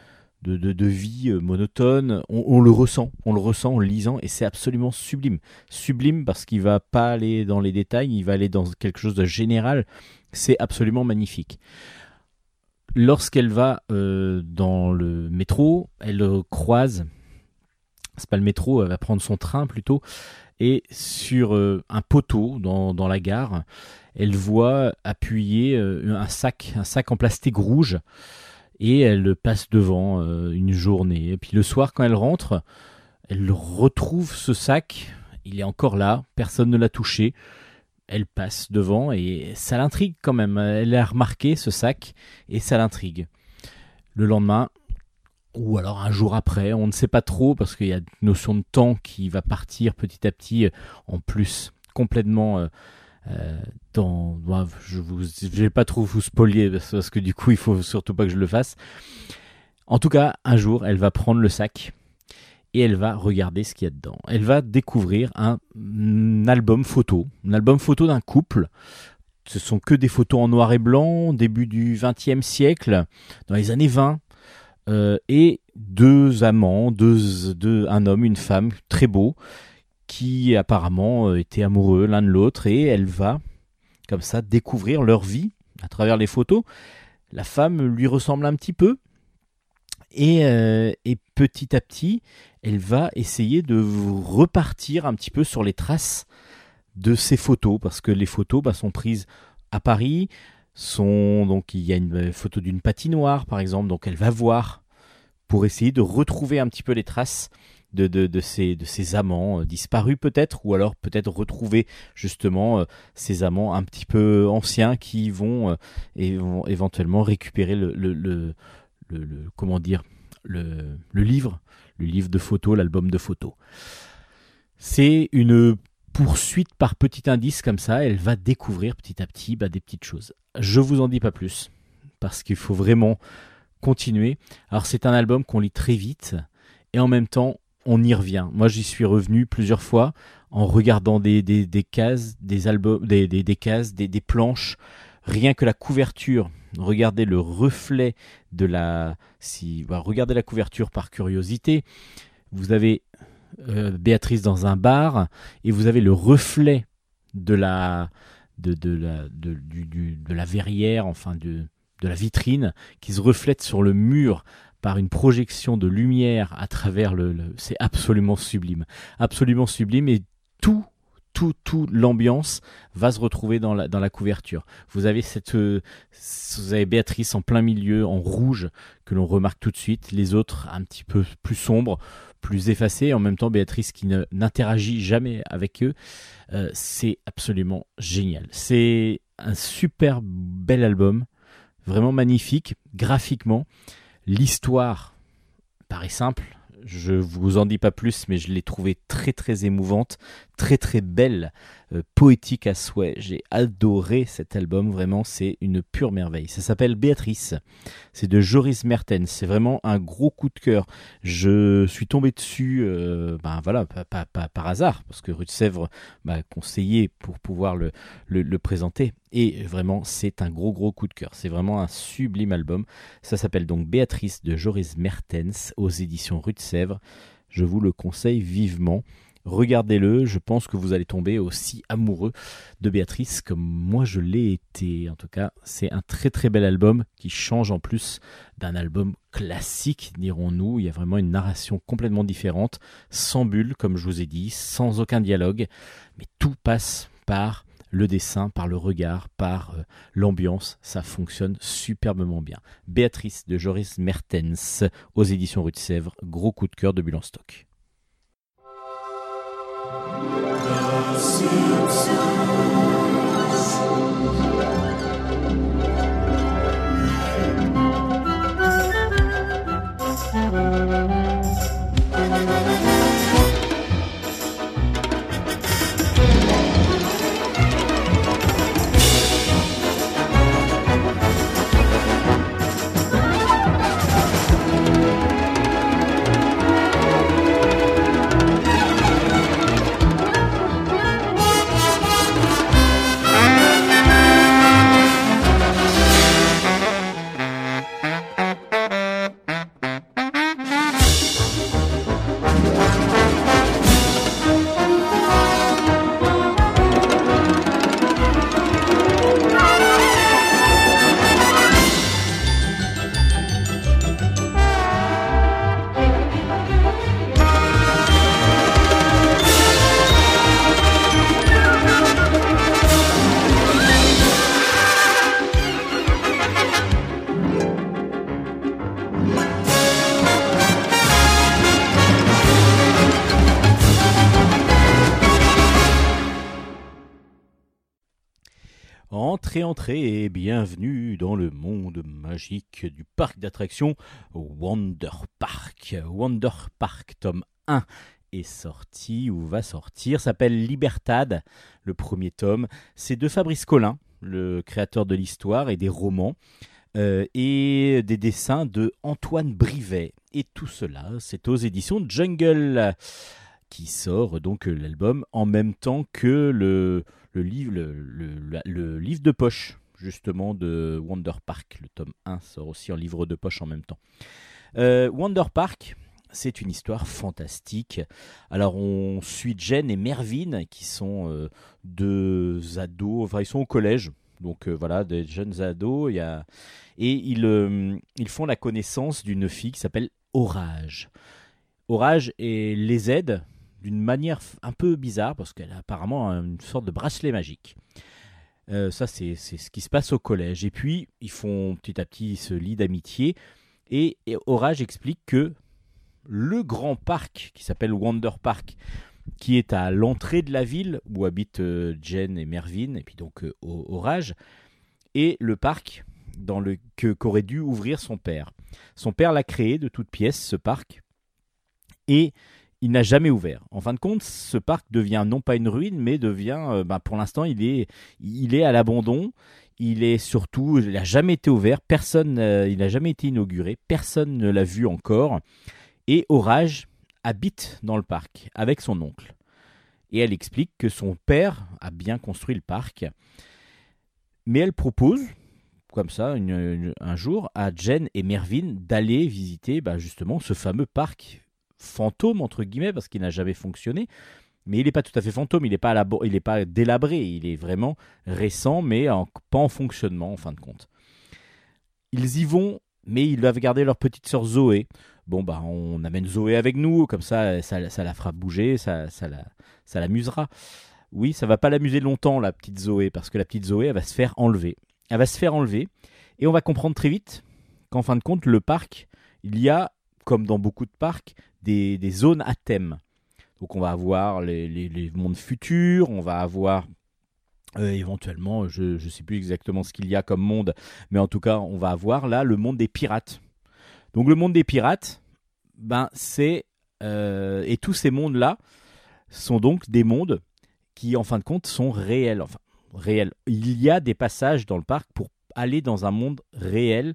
vie euh, monotone. On, le ressent, on le ressent en lisant et c'est absolument sublime. Sublime parce qu'il va pas aller dans les détails, il va aller dans quelque chose de général. C'est absolument magnifique. Lorsqu'elle va euh, dans le métro, elle croise, c'est pas le métro, elle va prendre son train plutôt, et sur euh, un poteau dans, la gare, elle voit appuyer euh, un sac, un sac en plastique rouge, et elle passe devant une journée. Et puis le soir, quand elle rentre, elle retrouve ce sac, il est encore là, personne ne l'a touché. Elle passe devant et ça l'intrigue quand même. Elle a remarqué ce sac et ça l'intrigue. Le lendemain, ou alors un jour après, on ne sait pas trop parce qu'il y a une notion de temps qui va partir petit à petit euh, en plus complètement euh, euh, dans. je ne vais pas trop vous parce parce que du coup il faut surtout pas que je le fasse. En tout cas, un jour, elle va prendre le sac et elle va regarder ce qu'il y a dedans. Elle va découvrir un, album photo, un album photo d'un couple. Ce sont que des photos en noir et blanc, début du XXe siècle, dans les années 20 euh, et deux amants, deux, un homme, une femme, très beaux, qui apparemment euh, étaient amoureux l'un de l'autre, et elle va, comme ça, découvrir leur vie à travers les photos. La femme lui ressemble un petit peu, et, euh, et petit à petit, elle va essayer de repartir un petit peu sur les traces de ces photos, parce que les photos bah, sont prises à Paris, sont donc il y a une euh, photo d'une patinoire par exemple, donc elle va voir pour essayer de retrouver un petit peu les traces de, de, ces amants euh, disparus peut-être, ou alors peut-être retrouver justement euh, ces amants un petit peu anciens qui vont, euh, et vont éventuellement récupérer le- comment dire le, livre, le livre de photos, l'album de photos. C'est une poursuite par petit indice comme ça, elle va découvrir petit à petit bah, des petites choses. Je vous en dis pas plus parce qu'il faut vraiment continuer. Alors c'est un album qu'on lit très vite et en même temps on y revient. Moi j'y suis revenu plusieurs fois en regardant des, cases, des albums, des, cases, des planches. Rien que la couverture, regardez le reflet de la. Si, bah, regardez la couverture par curiosité. Vous avez euh, Béatrice dans un bar et vous avez le reflet de la de, de de, de la verrière, enfin de de la vitrine qui se reflète sur le mur par une projection de lumière à travers le- c'est absolument sublime, absolument sublime et tout tout l'ambiance va se retrouver dans la couverture. Vous avez cette euh, Béatrice en plein milieu en rouge que l'on remarque tout de suite, les autres un petit peu plus sombres, plus effacés, en même temps Béatrice qui n'interagit jamais avec eux. Euh, c'est absolument génial. C'est un super bel album, vraiment magnifique, graphiquement. L'histoire paraît simple, je vous en dis pas plus, mais je l'ai trouvée très très émouvante, très très belle, euh, poétique à souhait. J'ai adoré cet album, vraiment, c'est une pure merveille. Ça s'appelle Béatrice, c'est de Joris Mertens, c'est vraiment un gros coup de cœur. Je suis tombé dessus, euh, ben voilà, pas, par hasard, parce que Rue m'a conseillé pour pouvoir le, présenter. Et vraiment, c'est un gros gros coup de cœur. C'est vraiment un sublime album. Ça s'appelle donc Béatrice de Joris Mertens aux éditions Rue. Je vous le conseille vivement. Regardez-le, je pense que vous allez tomber aussi amoureux de Béatrice comme moi je l'ai été. En tout cas, c'est un très très bel album qui change en plus d'un album classique, dirons-nous. Il y a vraiment une narration complètement différente, sans bulle, comme je vous ai dit, sans aucun dialogue, mais tout passe par le dessin, par le regard, par euh, l'ambiance. Ça fonctionne superbement bien. Béatrice de Joris Mertens aux éditions Rue de Sèvres, gros coup de cœur de Bulle en stock. Thank Et bienvenue dans le monde magique du parc d'attractions Wonder Park. Wonder Park tome 1 est sorti ou va sortir, s'appelle Libertad, le premier tome. C'est de Fabrice Collin, le créateur de l'histoire et des romans, euh, et des dessins de Antoine Brivet. Et tout cela, c'est aux éditions Jungle, qui sort donc l'album en même temps que le, le livre, le, le- livre de poche, justement, de Wonder Park. Le tome 1 sort aussi en livre de poche en même temps. Euh, Wonder Park, c'est une histoire fantastique. Alors, on suit Jen et Mervyn, qui sont euh, deux ados, enfin, ils sont au collège. Donc euh, voilà, des jeunes ados. Y a... Et ils, ils font la connaissance d'une fille qui s'appelle Orage. Orage et les aide d'une manière un peu bizarre parce qu'elle a apparemment une sorte de bracelet magique. Euh, ça, c'est ce qui se passe au collège. Et puis, ils font petit à petit ce lit d'amitié. Et, Orage explique que le grand parc qui s'appelle Wonder Park, qui est à l'entrée de la ville où habitent euh, Jen et Mervyn, et puis donc euh, Orage, est le parc dans le qu'aurait dû ouvrir son père. Son père l'a créé de toutes pièces, ce parc, et il n'a jamais ouvert. En fin de compte, ce parc devient non pas une ruine, mais devient, euh, bah, pour l'instant, il est, il est à l'abandon. Il est surtout, il n'a jamais été ouvert. Personne, euh, il n'a jamais été inauguré. Personne ne l'a vu encore. Et Orage habite dans le parc avec son oncle. Et elle explique que son père a bien construit le parc. Mais elle propose, comme ça, un jour, à Jen et Mervyn d'aller visiter bah, justement ce fameux parc fantôme, entre guillemets, parce qu'il n'a jamais fonctionné. Mais il n'est pas tout à fait fantôme, il n'est pas, délabré, il est vraiment récent, mais pas en fonctionnement en fin de compte. Ils y vont, mais ils doivent garder leur petite sœur Zoé. Bon, bah, on amène Zoé avec nous, comme ça, ça, la fera bouger, ça l'amusera. Oui, ça va pas l'amuser longtemps, la petite Zoé, parce que la petite Zoé, elle va se faire enlever. Elle va se faire enlever, et on va comprendre très vite qu'en fin de compte, le parc, il y a, comme dans beaucoup de parcs, des, zones à thème. Donc on va avoir les, les- mondes futurs, on va avoir euh, éventuellement, je ne sais plus exactement ce qu'il y a comme monde, mais en tout cas, on va avoir là le monde des pirates. Donc le monde des pirates, ben c'est euh, et tous ces mondes-là sont donc des mondes qui, en fin de compte, sont réels. Enfin, réels. Il y a des passages dans le parc pour aller dans un monde réel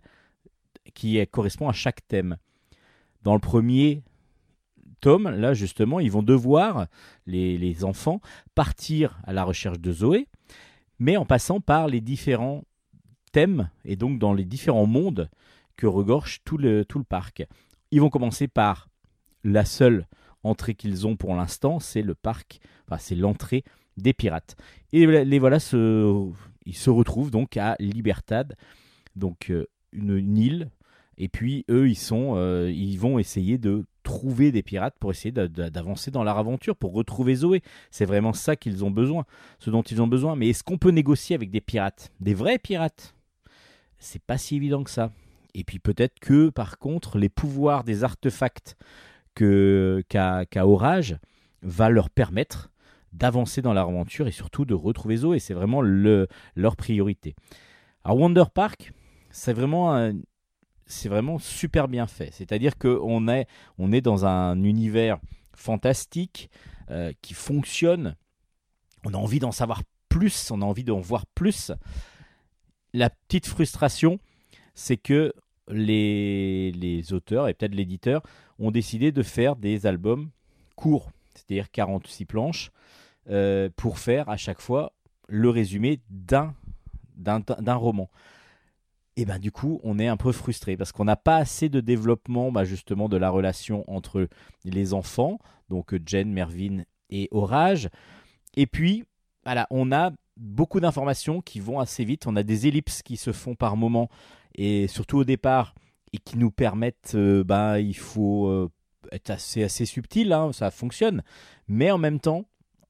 qui correspond à chaque thème. Dans le premier tome, là justement, ils vont devoir, les, enfants, partir à la recherche de Zoé, mais en passant par les différents thèmes et donc dans les différents mondes que regorge tout le, parc. Ils vont commencer par la seule entrée qu'ils ont pour l'instant, c'est le parc, enfin c'est l'entrée des pirates. Et les voilà, ils se retrouvent donc à Libertad, donc euh, une île, et puis eux ils sont, euh, ils vont essayer de trouver des pirates pour essayer d'a- d'a- d'avancer dans leur aventure, pour retrouver Zoé. C'est vraiment ça qu'ils ont besoin, ce dont ils ont besoin. Mais est-ce qu'on peut négocier avec des pirates, des vrais pirates? C'est pas si évident que ça. Et puis peut-être que par contre les pouvoirs des artefacts qu'a qu'a Orage va leur permettre d'avancer dans leur aventure et surtout de retrouver Zoé. C'est vraiment le, leur priorité. Alors Wonder Park, c'est vraiment un- c'est vraiment super bien fait. C'est-à-dire qu'on est, on est dans un univers fantastique euh, qui fonctionne. On a envie d'en savoir plus, on a envie d'en voir plus. La petite frustration, c'est que les, les auteurs et peut-être l'éditeur ont décidé de faire des albums courts, c'est-à-dire 46 planches, euh, pour faire à chaque fois le résumé d'un roman. Et ben du coup, on est un peu frustré parce qu'on n'a pas assez de développement bah, justement de la relation entre les enfants, donc Jen, Mervyn et Orage. Et puis, voilà, on a beaucoup d'informations qui vont assez vite. On a des ellipses qui se font par moment et surtout au départ et qui nous permettent, euh, bah, il faut euh, être assez, assez subtil, hein, ça fonctionne. Mais en même temps,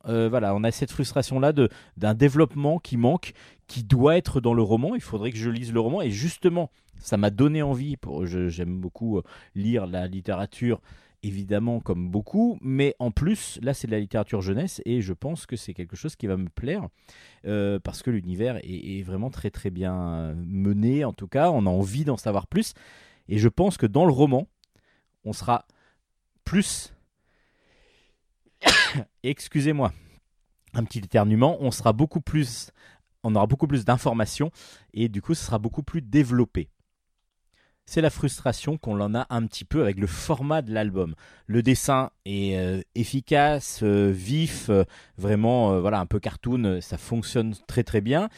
euh, voilà, on a cette frustration-là de- d'un développement qui manque, qui doit être dans le roman. Il faudrait que je lise le roman. Et justement, ça m'a donné envie. Pour, j'aime beaucoup euh, lire la littérature évidemment comme beaucoup, mais en plus, là c'est de la littérature jeunesse et je pense que c'est quelque chose qui va me plaire euh, parce que l'univers est, est vraiment très très bien mené, en tout cas, on a envie d'en savoir plus et je pense que dans le roman, on sera plus... Excusez-moi, un petit éternuement, on sera beaucoup plus... On aura beaucoup plus d'informations et du coup, ce sera beaucoup plus développé c'est la frustration qu'on en a un petit peu avec le format de l'album. Le dessin est euh, efficace, euh, vif, euh, vraiment voilà un peu cartoon, ça fonctionne très très bien.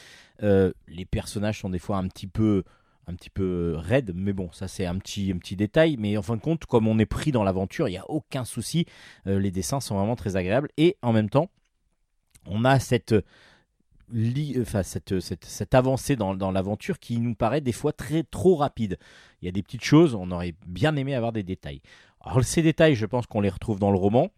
les personnages sont des fois un petit peu un petit peu raides, mais bon, ça c'est un petit détail. Mais en fin de compte, comme on est pris dans l'aventure, il n'y a aucun souci. les dessins sont vraiment très agréables. Et en même temps, on a cette, enfin, cette, cette, cette, avancée dans, dans l'aventure qui nous paraît des fois très trop rapide. Il y a des petites choses, on aurait bien aimé avoir des détails. Alors ces détails, je pense qu'on les retrouve dans le roman.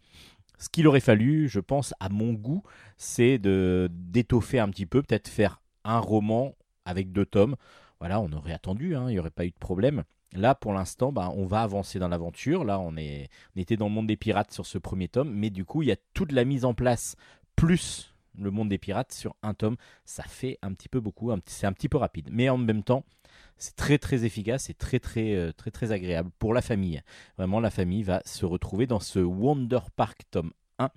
Ce qu'il aurait fallu, je pense, à mon goût, c'est de d'étoffer un petit peu, peut-être faire un roman avec deux tomes. Voilà, on aurait attendu, hein, il n'y aurait pas eu de problème. Là, pour l'instant, bah, on va avancer dans l'aventure. Là, on, est, on était dans le monde des pirates sur ce premier tome, mais du coup, il y a toute la mise en place, plus le monde des pirates sur un tome. Ça fait un petit peu beaucoup, c'est un petit peu rapide. Mais en même temps, c'est très très efficace et très très très très très agréable pour la famille. Vraiment, la famille va se retrouver dans ce Wonder Park tome 1.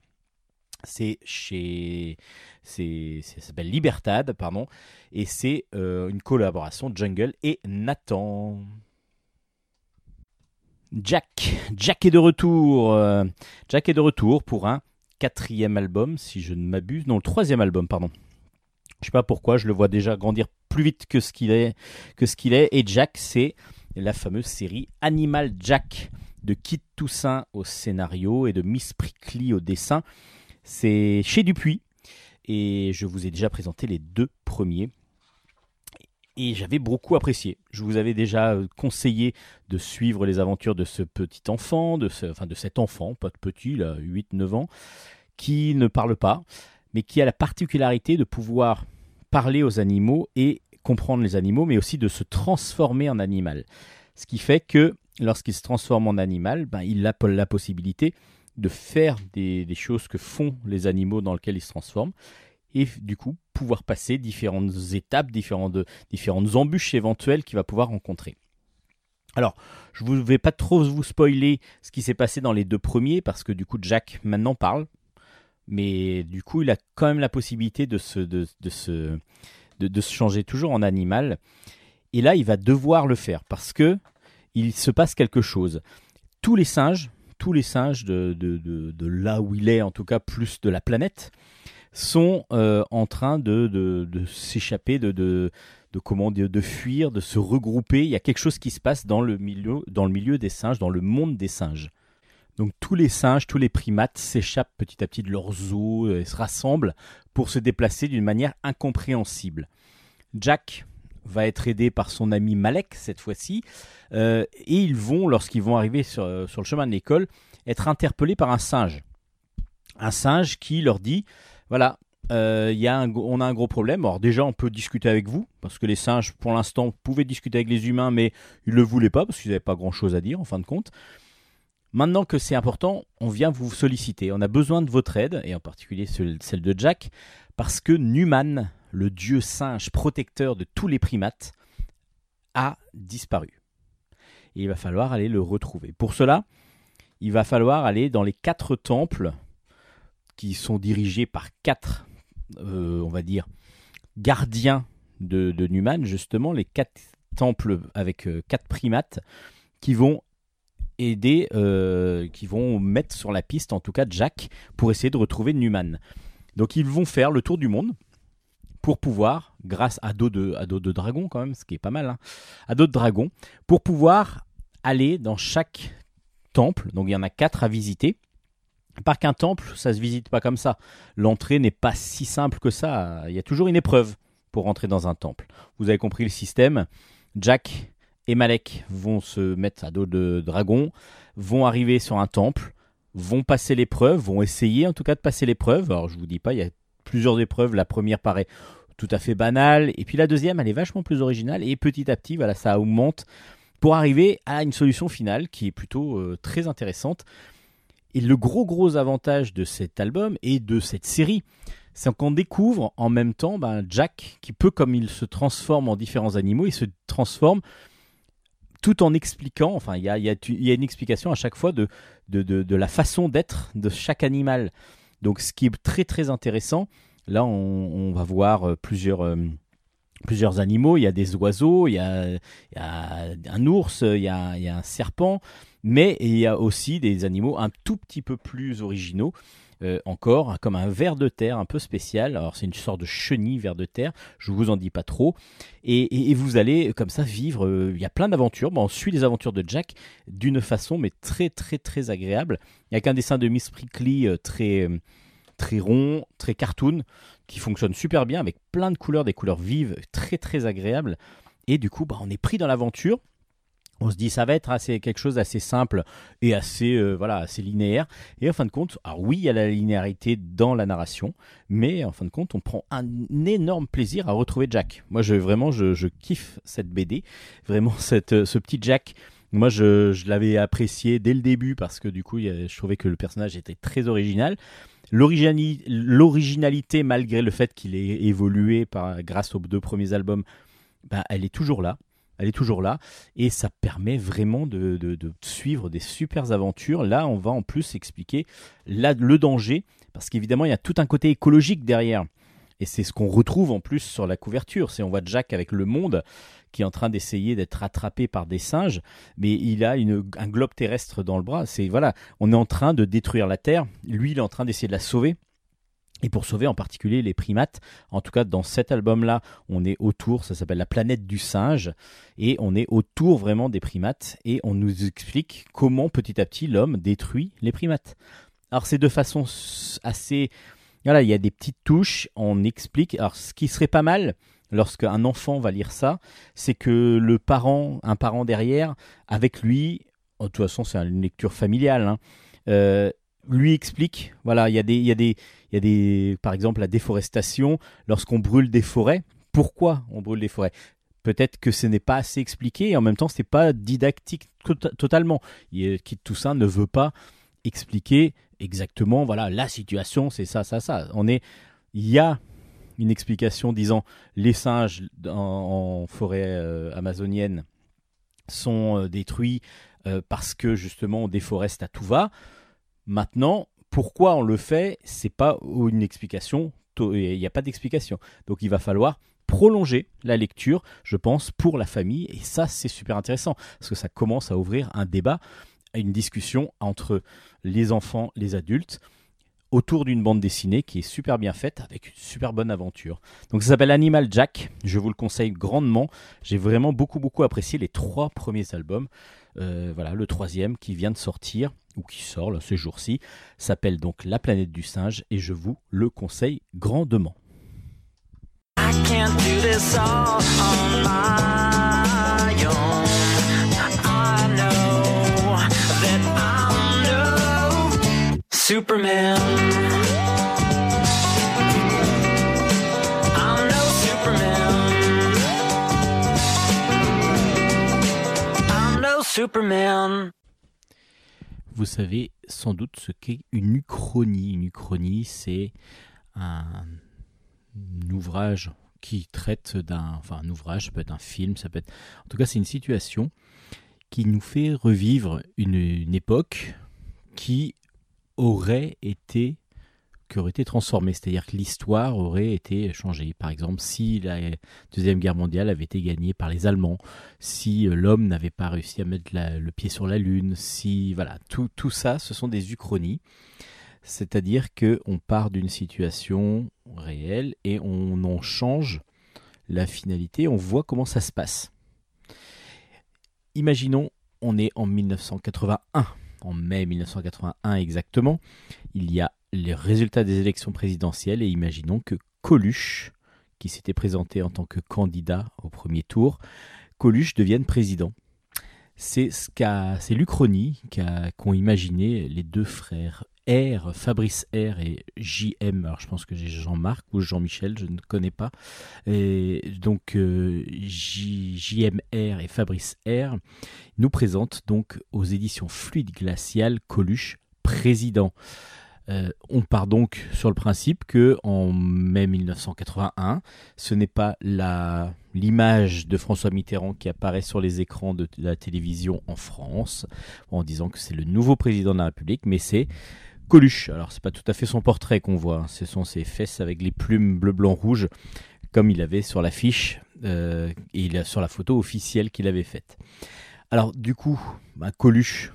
C'est chez, c'est, ça s'appelle Libertad, pardon, et c'est euh, une collaboration Jungle et Nathan. Jack, Jack est de retour. Euh, Jack est de retour pour un quatrième album, si je ne m'abuse. Non, le troisième album, pardon. Je sais pas pourquoi, je le vois déjà grandir plus vite que ce qu'il est, que ce qu'il est. Et Jack, c'est la fameuse série Animal Jack de Kit Toussaint au scénario et de Miss Prickly au dessin. C'est chez Dupuis et je vous ai déjà présenté les deux premiers. Et j'avais beaucoup apprécié. Je vous avais déjà conseillé de suivre les aventures de ce petit enfant, de, cet enfant, pas de petit, là, 8-9 ans, qui ne parle pas, mais qui a la particularité de pouvoir parler aux animaux et comprendre les animaux, mais aussi de se transformer en animal. Ce qui fait que lorsqu'il se transforme en animal, ben, il a la possibilité de faire des, choses que font les animaux dans lesquels il se transforme, et du coup pouvoir passer différentes étapes, différentes, différentes embûches éventuelles qu'il va pouvoir rencontrer. Alors, je ne vais pas trop vous spoiler ce qui s'est passé dans les deux premiers, parce que du coup Jack maintenant parle, mais du coup, il a quand même la possibilité de se, de, se, de, se changer toujours en animal. Et là, il va devoir le faire parce que il se passe quelque chose. Tous les singes, tous les singes de, de, là où il est, en tout cas plus de la planète, sont euh, en train de, s'échapper, de, de, comment de fuir, de se regrouper. Il y a quelque chose qui se passe dans le milieu, dans le milieu des singes, dans le monde des singes. Donc tous les singes, tous les primates s'échappent petit à petit de leurs os et se rassemblent pour se déplacer d'une manière incompréhensible. Jack va être aidé par son ami Malek cette fois-ci, euh, et ils vont, lorsqu'ils vont arriver sur, le chemin de l'école, être interpellés par un singe. Un singe qui leur dit, voilà, euh, on a un gros problème. Alors déjà, on peut discuter avec vous, parce que les singes, pour l'instant, pouvaient discuter avec les humains, mais ils ne le voulaient pas, parce qu'ils n'avaient pas grand-chose à dire, en fin de compte. Maintenant que c'est important, on vient vous solliciter. On a besoin de votre aide, et en particulier celle de Jack, parce que Numan, le dieu singe protecteur de tous les primates, a disparu. Et il va falloir aller le retrouver. Pour cela, il va falloir aller dans les quatre temples qui sont dirigés par quatre, euh, on va dire, gardiens de, Numan, justement, les quatre temples avec euh, quatre primates qui vont aider, euh, qui vont mettre sur la piste, en tout cas Jack, pour essayer de retrouver Newman. Donc ils vont faire le tour du monde pour pouvoir, grâce à dos de, à dos de quand même, ce qui est pas mal, hein, à dos de dragon, pour pouvoir aller dans chaque temple. Donc il y en a quatre à visiter. Par qu'un temple, ça se visite pas comme ça. L'entrée n'est pas si simple que ça. Il y a toujours une épreuve pour rentrer dans un temple. Vous avez compris le système. Jack et Malek vont se mettre à dos de dragon, vont arriver sur un temple, vont passer l'épreuve, vont essayer en tout cas de passer l'épreuve. Alors je vous dis pas, il y a plusieurs épreuves. La première paraît tout à fait banale, et puis la deuxième, elle est vachement plus originale, et petit à petit, voilà, ça augmente pour arriver à une solution finale qui est plutôt euh, très intéressante. Et le gros gros avantage de cet album et de cette série, c'est qu'on découvre en même temps ben, Jack qui peut, comme il se transforme en différents animaux, il se transforme tout en expliquant, enfin il y a, une explication à chaque fois de, la façon d'être de chaque animal. Donc ce qui est très très intéressant, là on, va voir euh, plusieurs, euh, plusieurs animaux, il y a des oiseaux, il y a, un ours, il y a un serpent, mais il y a aussi des animaux un tout petit peu plus originaux. euh, encore, comme un ver de terre un peu spécial. Alors, c'est une sorte de chenille ver de terre. Je vous en dis pas trop. Et, vous allez comme ça vivre. euh, Il y a plein d'aventures. On suit les aventures de Jack d'une façon, mais très très très agréable. Il y a qu'un dessin de Miss Prickly euh, très euh, très rond, très cartoon, qui fonctionne super bien avec plein de couleurs, des couleurs vives, très très agréables. Et du coup, bah, on est pris dans l'aventure. On se dit ça va être assez, quelque chose d'assez simple et assez euh, voilà assez linéaire. Et en fin de compte, oui, il y a la linéarité dans la narration, mais en fin de compte, on prend un énorme plaisir à retrouver Jack. Moi, je vraiment, je, je kiffe cette BD, vraiment cette, euh, ce petit Jack. Moi, je, je l'avais apprécié dès le début parce que du coup, je trouvais que le personnage était très original. L'originalité, malgré le fait qu'il ait évolué par, grâce aux deux premiers albums, ben, elle est toujours là. Elle est toujours là et ça permet vraiment de, suivre des super aventures. Là, on va en plus expliquer le danger parce qu'évidemment, il y a tout un côté écologique derrière. Et c'est ce qu'on retrouve en plus sur la couverture. C'est on voit Jack avec le monde qui est en train d'essayer d'être attrapé par des singes, mais il a un globe terrestre dans le bras. C'est voilà, on est en train de détruire la Terre. Lui, il est en train d'essayer de la sauver. Et pour sauver en particulier les primates, en tout cas dans cet album-là, on est autour, ça s'appelle la planète du singe, et on est autour vraiment des primates, et on nous explique comment petit à petit l'homme détruit les primates. Alors c'est de façon assez... Voilà, il y a des petites touches, on explique. Alors ce qui serait pas mal, lorsqu'un enfant va lire ça, c'est que le parent, un parent derrière, avec lui, de toute façon c'est une lecture familiale, hein, euh, lui explique, voilà, il y a des... Il y a des il y a des, par exemple, la déforestation, lorsqu'on brûle des forêts. Pourquoi on brûle des forêts? Peut-être que ce n'est pas assez expliqué et en même temps, ce n'est pas didactique to- totalement. Il- Kit Toussaint ne veut pas expliquer exactement, voilà, la situation, c'est ça, ça, ça. On est, il y a une explication disant les singes en, en forêt euh, amazonienne sont euh, détruits euh, parce que justement on déforeste à tout va. Maintenant, pourquoi on le fait, c'est pas une explication. Il n'y a pas d'explication. Donc il va falloir prolonger la lecture, je pense, pour la famille. Et ça, c'est super intéressant parce que ça commence à ouvrir un débat, une discussion entre les enfants, les adultes, autour d'une bande dessinée qui est super bien faite avec une super bonne aventure. Donc ça s'appelle Animal Jack. Je vous le conseille grandement. J'ai vraiment beaucoup beaucoup apprécié les trois premiers albums. Euh, voilà, le troisième qui vient de sortir ou qui sort là, ce jour-ci s'appelle donc La planète du singe et je vous le conseille grandement. Superman. Vous savez sans doute ce qu'est une uchronie. Une uchronie, c'est un, ouvrage qui traite d'un, enfin un ouvrage, ça peut être un film, ça peut être, en tout cas c'est une situation qui nous fait revivre une époque qui aurait été qui aurait été transformée, c'est-à-dire que l'histoire aurait été changée. Par exemple, si la Deuxième Guerre mondiale avait été gagnée par les Allemands, si euh, l'homme n'avait pas réussi à mettre le pied sur la Lune, si voilà, tout, tout ça, ce sont des uchronies. C'est-à-dire que on part d'une situation réelle et on en change la finalité, on voit comment ça se passe. Imaginons, on est en 1981, en mai 1981 exactement. Il y a les résultats des élections présidentielles et imaginons que Coluche, qui s'était présenté en tant que candidat au premier tour, Coluche devienne président. C'est ce l'Uchronie qu'ont imaginé les deux frères R, Fabrice R et JM, alors je pense que j'ai Jean-Marc ou Jean-Michel, je ne connais pas. Et donc euh, JMR et Fabrice R nous présentent donc aux éditions Fluide Glacial Coluche Président. Euh, on part donc sur le principe que en mai 1981, ce n'est pas l'image de François Mitterrand qui apparaît sur les écrans de la télévision en France en disant que c'est le nouveau président de la République, mais c'est Coluche. Alors c'est pas tout à fait son portrait qu'on voit, hein. ce sont ses fesses avec les plumes bleu, blanc, rouge, comme il avait sur l'affiche euh, et sur la photo officielle qu'il avait faite. Alors du coup, bah, Coluche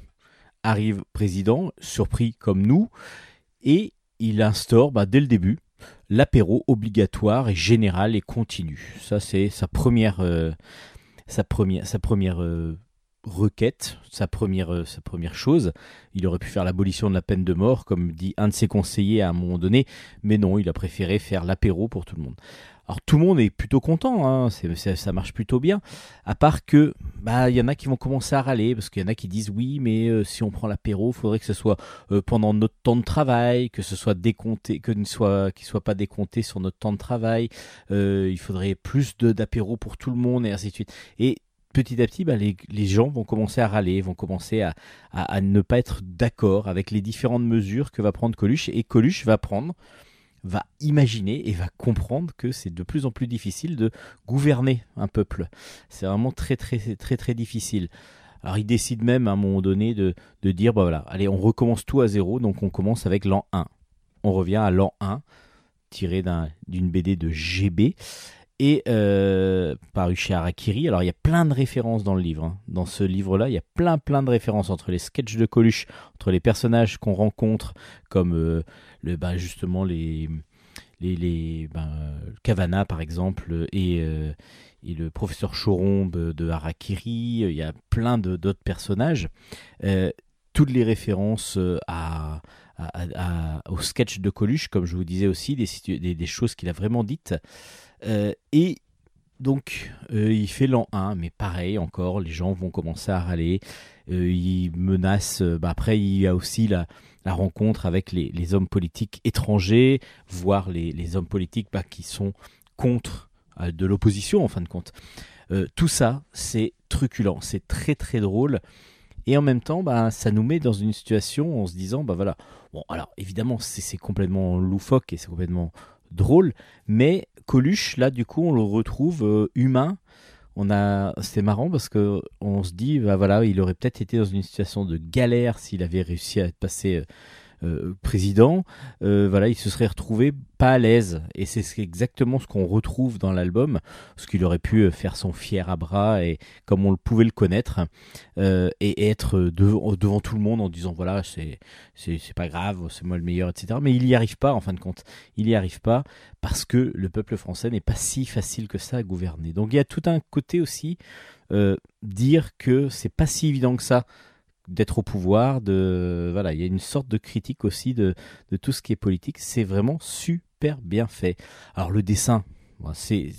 arrive président, surpris comme nous, et il instaure bah, dès le début l'apéro obligatoire et général et continu. Ça c'est sa première, euh, sa première, euh, requête, sa première, euh, sa première chose. Il aurait pu faire l'abolition de la peine de mort, comme dit un de ses conseillers à un moment donné, mais non, il a préféré faire l'apéro pour tout le monde. Alors tout le monde est plutôt content, hein, c'est- c'est- ça marche plutôt bien, à part que bah il y en a qui vont commencer à râler parce qu'il y en a qui disent oui mais euh, si on prend l'apéro, il faudrait que ce soit euh, pendant notre temps de travail, que ce soit décompté, que ne soit qu'il soit pas décompté sur notre temps de travail. Euh, il faudrait plus d'apéro pour tout le monde et ainsi de suite. Et petit à petit, bah, les, les gens vont commencer à râler, vont commencer à, à, à ne pas être d'accord avec les différentes mesures que va prendre Coluche. Et Coluche va prendre, va imaginer et va comprendre que c'est de plus en plus difficile de gouverner un peuple. C'est vraiment très très très très difficile. Alors il décide même à un moment donné de, dire, bah voilà, allez, on recommence tout à zéro, donc on commence avec l'an 1. On revient à l'an 1, tiré d'un- d'une BD de GB et euh, paru chez Harakiri. Alors il y a plein de références dans le livre. hein. Dans ce livre-là, il y a plein plein de références entre les sketchs de Coluche, entre les personnages qu'on rencontre, comme euh, le, bah, justement les les, les Cavana par exemple et, euh, et le professeur Chorombe de Harakiri. Il y a plein d'autres personnages. Toutes les références à, à- au sketch de Coluche, comme je vous disais aussi, des, des, des choses qu'il a vraiment dites. Euh, et donc, euh, il fait l'an 1, mais pareil, encore, les gens vont commencer à râler. Euh, il menace. euh, bah, après, il y a aussi la, rencontre avec les, hommes politiques étrangers, voire les, hommes politiques bah, qui sont contre euh, de l'opposition, en fin de compte. Tout ça, c'est truculent, c'est très très drôle. Et en même temps, bah, ça nous met dans une situation en se disant, bah voilà, bon, alors évidemment, c'est complètement loufoque et c'est complètement drôle, mais Coluche, là, du coup, on le retrouve euh, humain. On a, c'est marrant parce que on se dit, bah voilà, il aurait peut-être été dans une situation de galère s'il avait réussi à passer euh, président. Euh, voilà, il se serait retrouvé pas à l'aise. Et c'est ce- exactement ce qu'on retrouve dans l'album, parce qu'il aurait pu euh, faire son fier à bras et comme on le pouvait le connaître, euh, et être devant, tout le monde en disant voilà, c'est pas grave, c'est moi le meilleur, etc. Mais il y arrive pas en fin de compte. Il y arrive pas parce que le peuple français n'est pas si facile que ça à gouverner. Donc il y a tout un côté aussi euh, dire que c'est pas si évident que ça d'être au pouvoir, de voilà, il y a une sorte de critique aussi de, de tout ce qui est politique. C'est vraiment super bien fait. Alors le dessin, c'est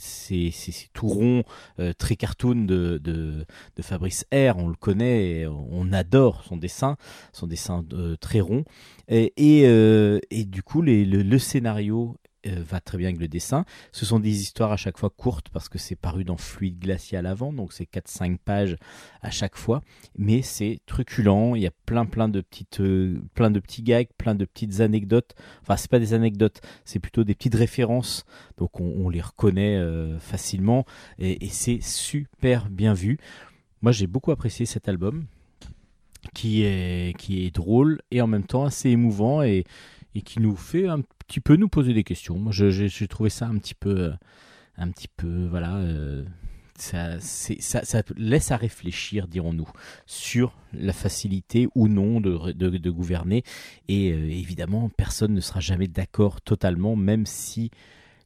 tout rond, euh, très cartoon de, de de Fabrice R. On le connaît, on adore son dessin, son dessin euh, très rond. Et et, euh, et du coup, les, le, le scénario euh, va très bien avec le dessin. Ce sont des histoires à chaque fois courtes parce que c'est paru dans Fluide Glacial avant, donc c'est 4-5 pages à chaque fois. Mais c'est truculent, il y a plein plein de petites, euh, plein de petits gags, plein de petites anecdotes. Enfin, c'est pas des anecdotes, c'est plutôt des petites références. Donc on, les reconnaît euh, facilement et, et c'est super bien vu. Moi, j'ai beaucoup apprécié cet album qui est qui est drôle et en même temps assez émouvant et et qui nous fait un petit peu nous poser des questions. Moi, j'ai trouvé ça un petit peu, euh, un petit peu, voilà, euh, ça, laisse à réfléchir, dirons-nous, sur la facilité ou non de, gouverner. Et euh, évidemment, personne ne sera jamais d'accord totalement, même si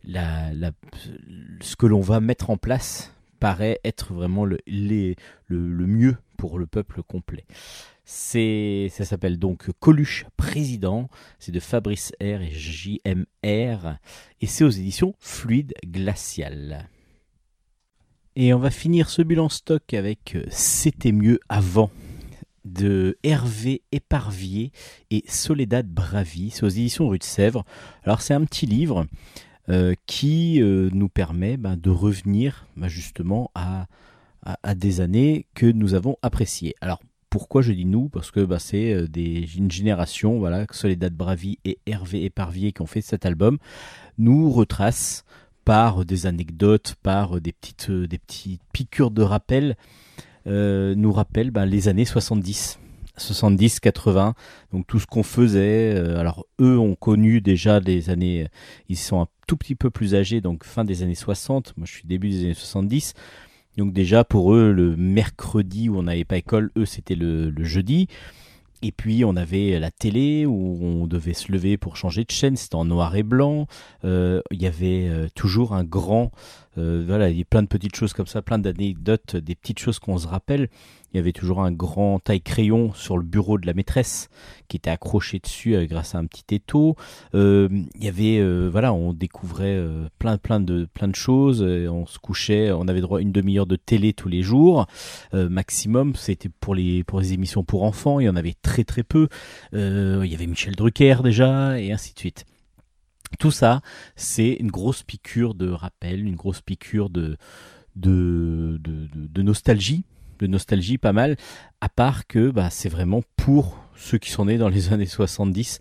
la, ce que l'on va mettre en place paraît être vraiment le mieux pour le peuple complet. C'est, ça s'appelle donc Coluche Président. C'est de Fabrice R et JMR. Et c'est aux éditions Fluide Glacial. Et on va finir ce bilan stock avec euh, C'était mieux avant. de Hervé Éparvier et Soledad Bravi. C'est aux éditions Rue de Sèvres. Alors c'est un petit livre euh, qui euh, nous permet ben, de revenir ben, justement à, à, à des années que nous avons appréciées. Alors pourquoi je dis nous? Parce que bah, c'est euh, une génération, voilà, Soledad Bravi et Hervé Éparvier qui ont fait cet album, nous retracent par des anecdotes, par des petites, euh, piqûres de rappel, euh, nous rappellent bah, les années 70. 70, 80, donc tout ce qu'on faisait. alors eux ont connu déjà des années, ils sont un tout petit peu plus âgés, donc fin des années 60. Moi, je suis début des années 70. Donc déjà pour eux, le mercredi où on n'avait pas école, eux c'était le, jeudi. Et puis on avait la télé où on devait se lever pour changer de chaîne, c'était en noir et blanc. Euh, Il y avait euh, toujours un grand, euh, il y a plein de petites choses comme ça, plein d'anecdotes, des petites choses qu'on se rappelle. Il y avait toujours un grand taille crayon sur le bureau de la maîtresse qui était accroché dessus euh, grâce à un petit étau. Euh, il y avait, voilà, on découvrait plein, plein de, plein de choses. On se couchait, on avait droit à une demi-heure de télé tous les jours maximum. C'était pour les pour les émissions pour enfants. Il y en avait très très peu. Il y avait Michel Drucker déjà et ainsi de suite. Tout ça, c'est une grosse piqûre de rappel, une grosse piqûre de de, de, de, nostalgie, de nostalgie pas mal. À part que bah, c'est vraiment pour ceux qui sont nés dans les années 70,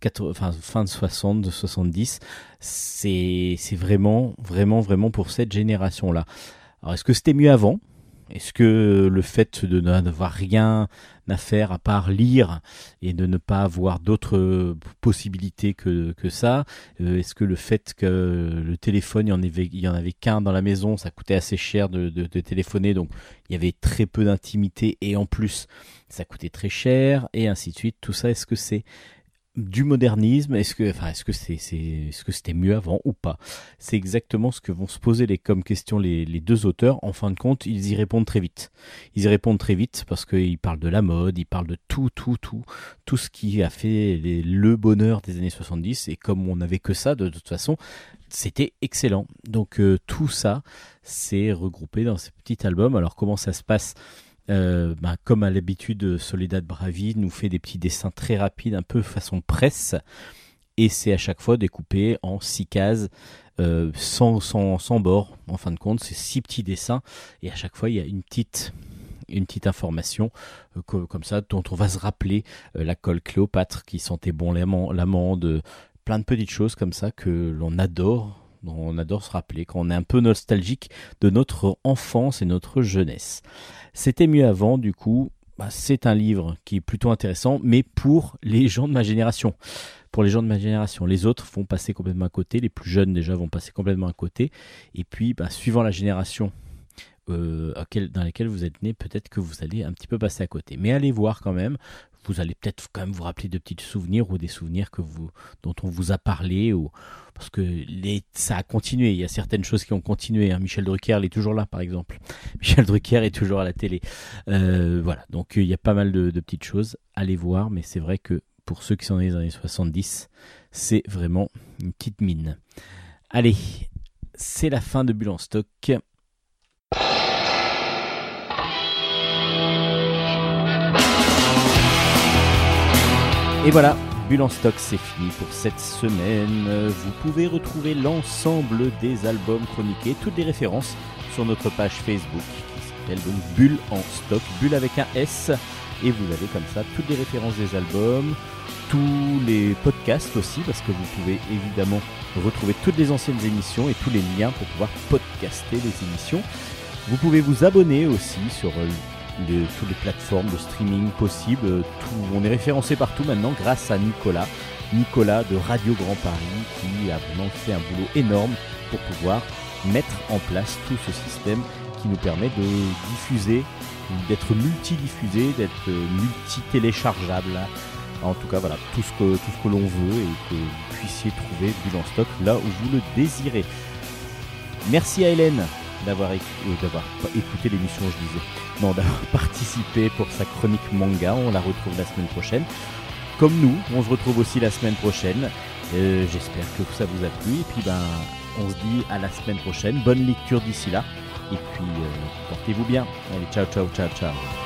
80, enfin fin de 60, de 70. C'est vraiment vraiment vraiment pour cette génération là. Alors est-ce que c'était mieux avant? Est-ce que le fait de n'avoir rien à faire à part lire et de ne pas avoir d'autres possibilités que, ça euh, Est-ce que le fait que le téléphone, il y en avait, qu'un dans la maison, ça coûtait assez cher de téléphoner, donc il y avait très peu d'intimité et en plus ça coûtait très cher et ainsi de suite. Tout ça, est-ce que c'est du modernisme Est-ce que, enfin, est-ce que c'est, est-ce que c'était mieux avant ou pas? C'est exactement ce que vont se poser comme question les, deux auteurs. En fin de compte, ils y répondent très vite. Ils y répondent très vite parce qu'ils parlent de la mode, ils parlent de tout, tout, tout, tout ce qui a fait les- le bonheur des années 70. Et comme on n'avait que ça, de toute façon, c'était excellent. Donc euh, tout ça, c'est regroupé dans ce petit album. Alors comment ça se passe? Euh, ben, comme à l'habitude, Soledad Bravi nous fait des petits dessins très rapides, un peu façon presse, et c'est à chaque fois découpé en six cases, euh, sans, bord. En fin de compte, c'est six petits dessins, et à chaque fois, il y a une petite information euh, co- comme ça dont on va se rappeler la colle Cléopâtre qui sentait bon l'amande, plein de petites choses comme ça que l'on adore, on adore se rappeler quand on est un peu nostalgique de notre enfance et notre jeunesse. C'était mieux avant, du coup, bah, c'est un livre qui est plutôt intéressant, mais pour les gens de ma génération. Pour les gens de ma génération. Les autres vont passer complètement à côté, les plus jeunes déjà vont passer complètement à côté. Et puis, bah, suivant la génération euh, dans laquelle vous êtes né, peut-être que vous allez un petit peu passer à côté. Mais allez voir quand même. Vous allez peut-être quand même vous rappeler de petits souvenirs ou des souvenirs que vous, dont on vous a parlé ou parce que les, ça a continué. Il y a certaines choses qui ont continué. hein. Michel Drucker, est toujours là, par exemple. Michel Drucker est toujours à la télé. Euh, voilà. Donc il y a pas mal de, petites choses. Allez voir, mais c'est vrai que pour ceux qui sont nés dans les années 70, c'est vraiment une petite mine. Allez, c'est la fin de Bulle stock. Et voilà, Bulle en stock, c'est fini pour cette semaine. Vous pouvez retrouver l'ensemble des albums chroniqués, toutes les références sur notre page Facebook qui s'appelle donc Bulle en stock, Bulle avec un S. Et vous avez comme ça toutes les références des albums, tous les podcasts aussi, parce que vous pouvez évidemment retrouver toutes les anciennes émissions et tous les liens pour pouvoir podcaster les émissions. Vous pouvez vous abonner aussi sur toutes les plateformes de streaming possibles. euh, Tout, on est référencé partout maintenant grâce à Nicolas. Nicolas de Radio Grand Paris qui a vraiment fait un boulot énorme pour pouvoir mettre en place tout ce système qui nous permet de diffuser, d'être multi-diffusé, d'être euh, multi-téléchargeable. En tout cas, voilà, tout ce que, tout ce que l'on veut et que vous puissiez trouver Bulle en stock là où vous le désirez. Merci à Hélène d'avoir euh, écouté l'émission, je disais. Non, d'avoir participé pour sa chronique manga. On la retrouve la semaine prochaine. Comme nous, on se retrouve aussi la semaine prochaine. Euh, J'espère que ça vous a plu. Et puis, ben, on se dit à la semaine prochaine. Bonne lecture d'ici là. Et puis, euh, portez-vous bien. Allez, ciao, ciao, ciao, ciao.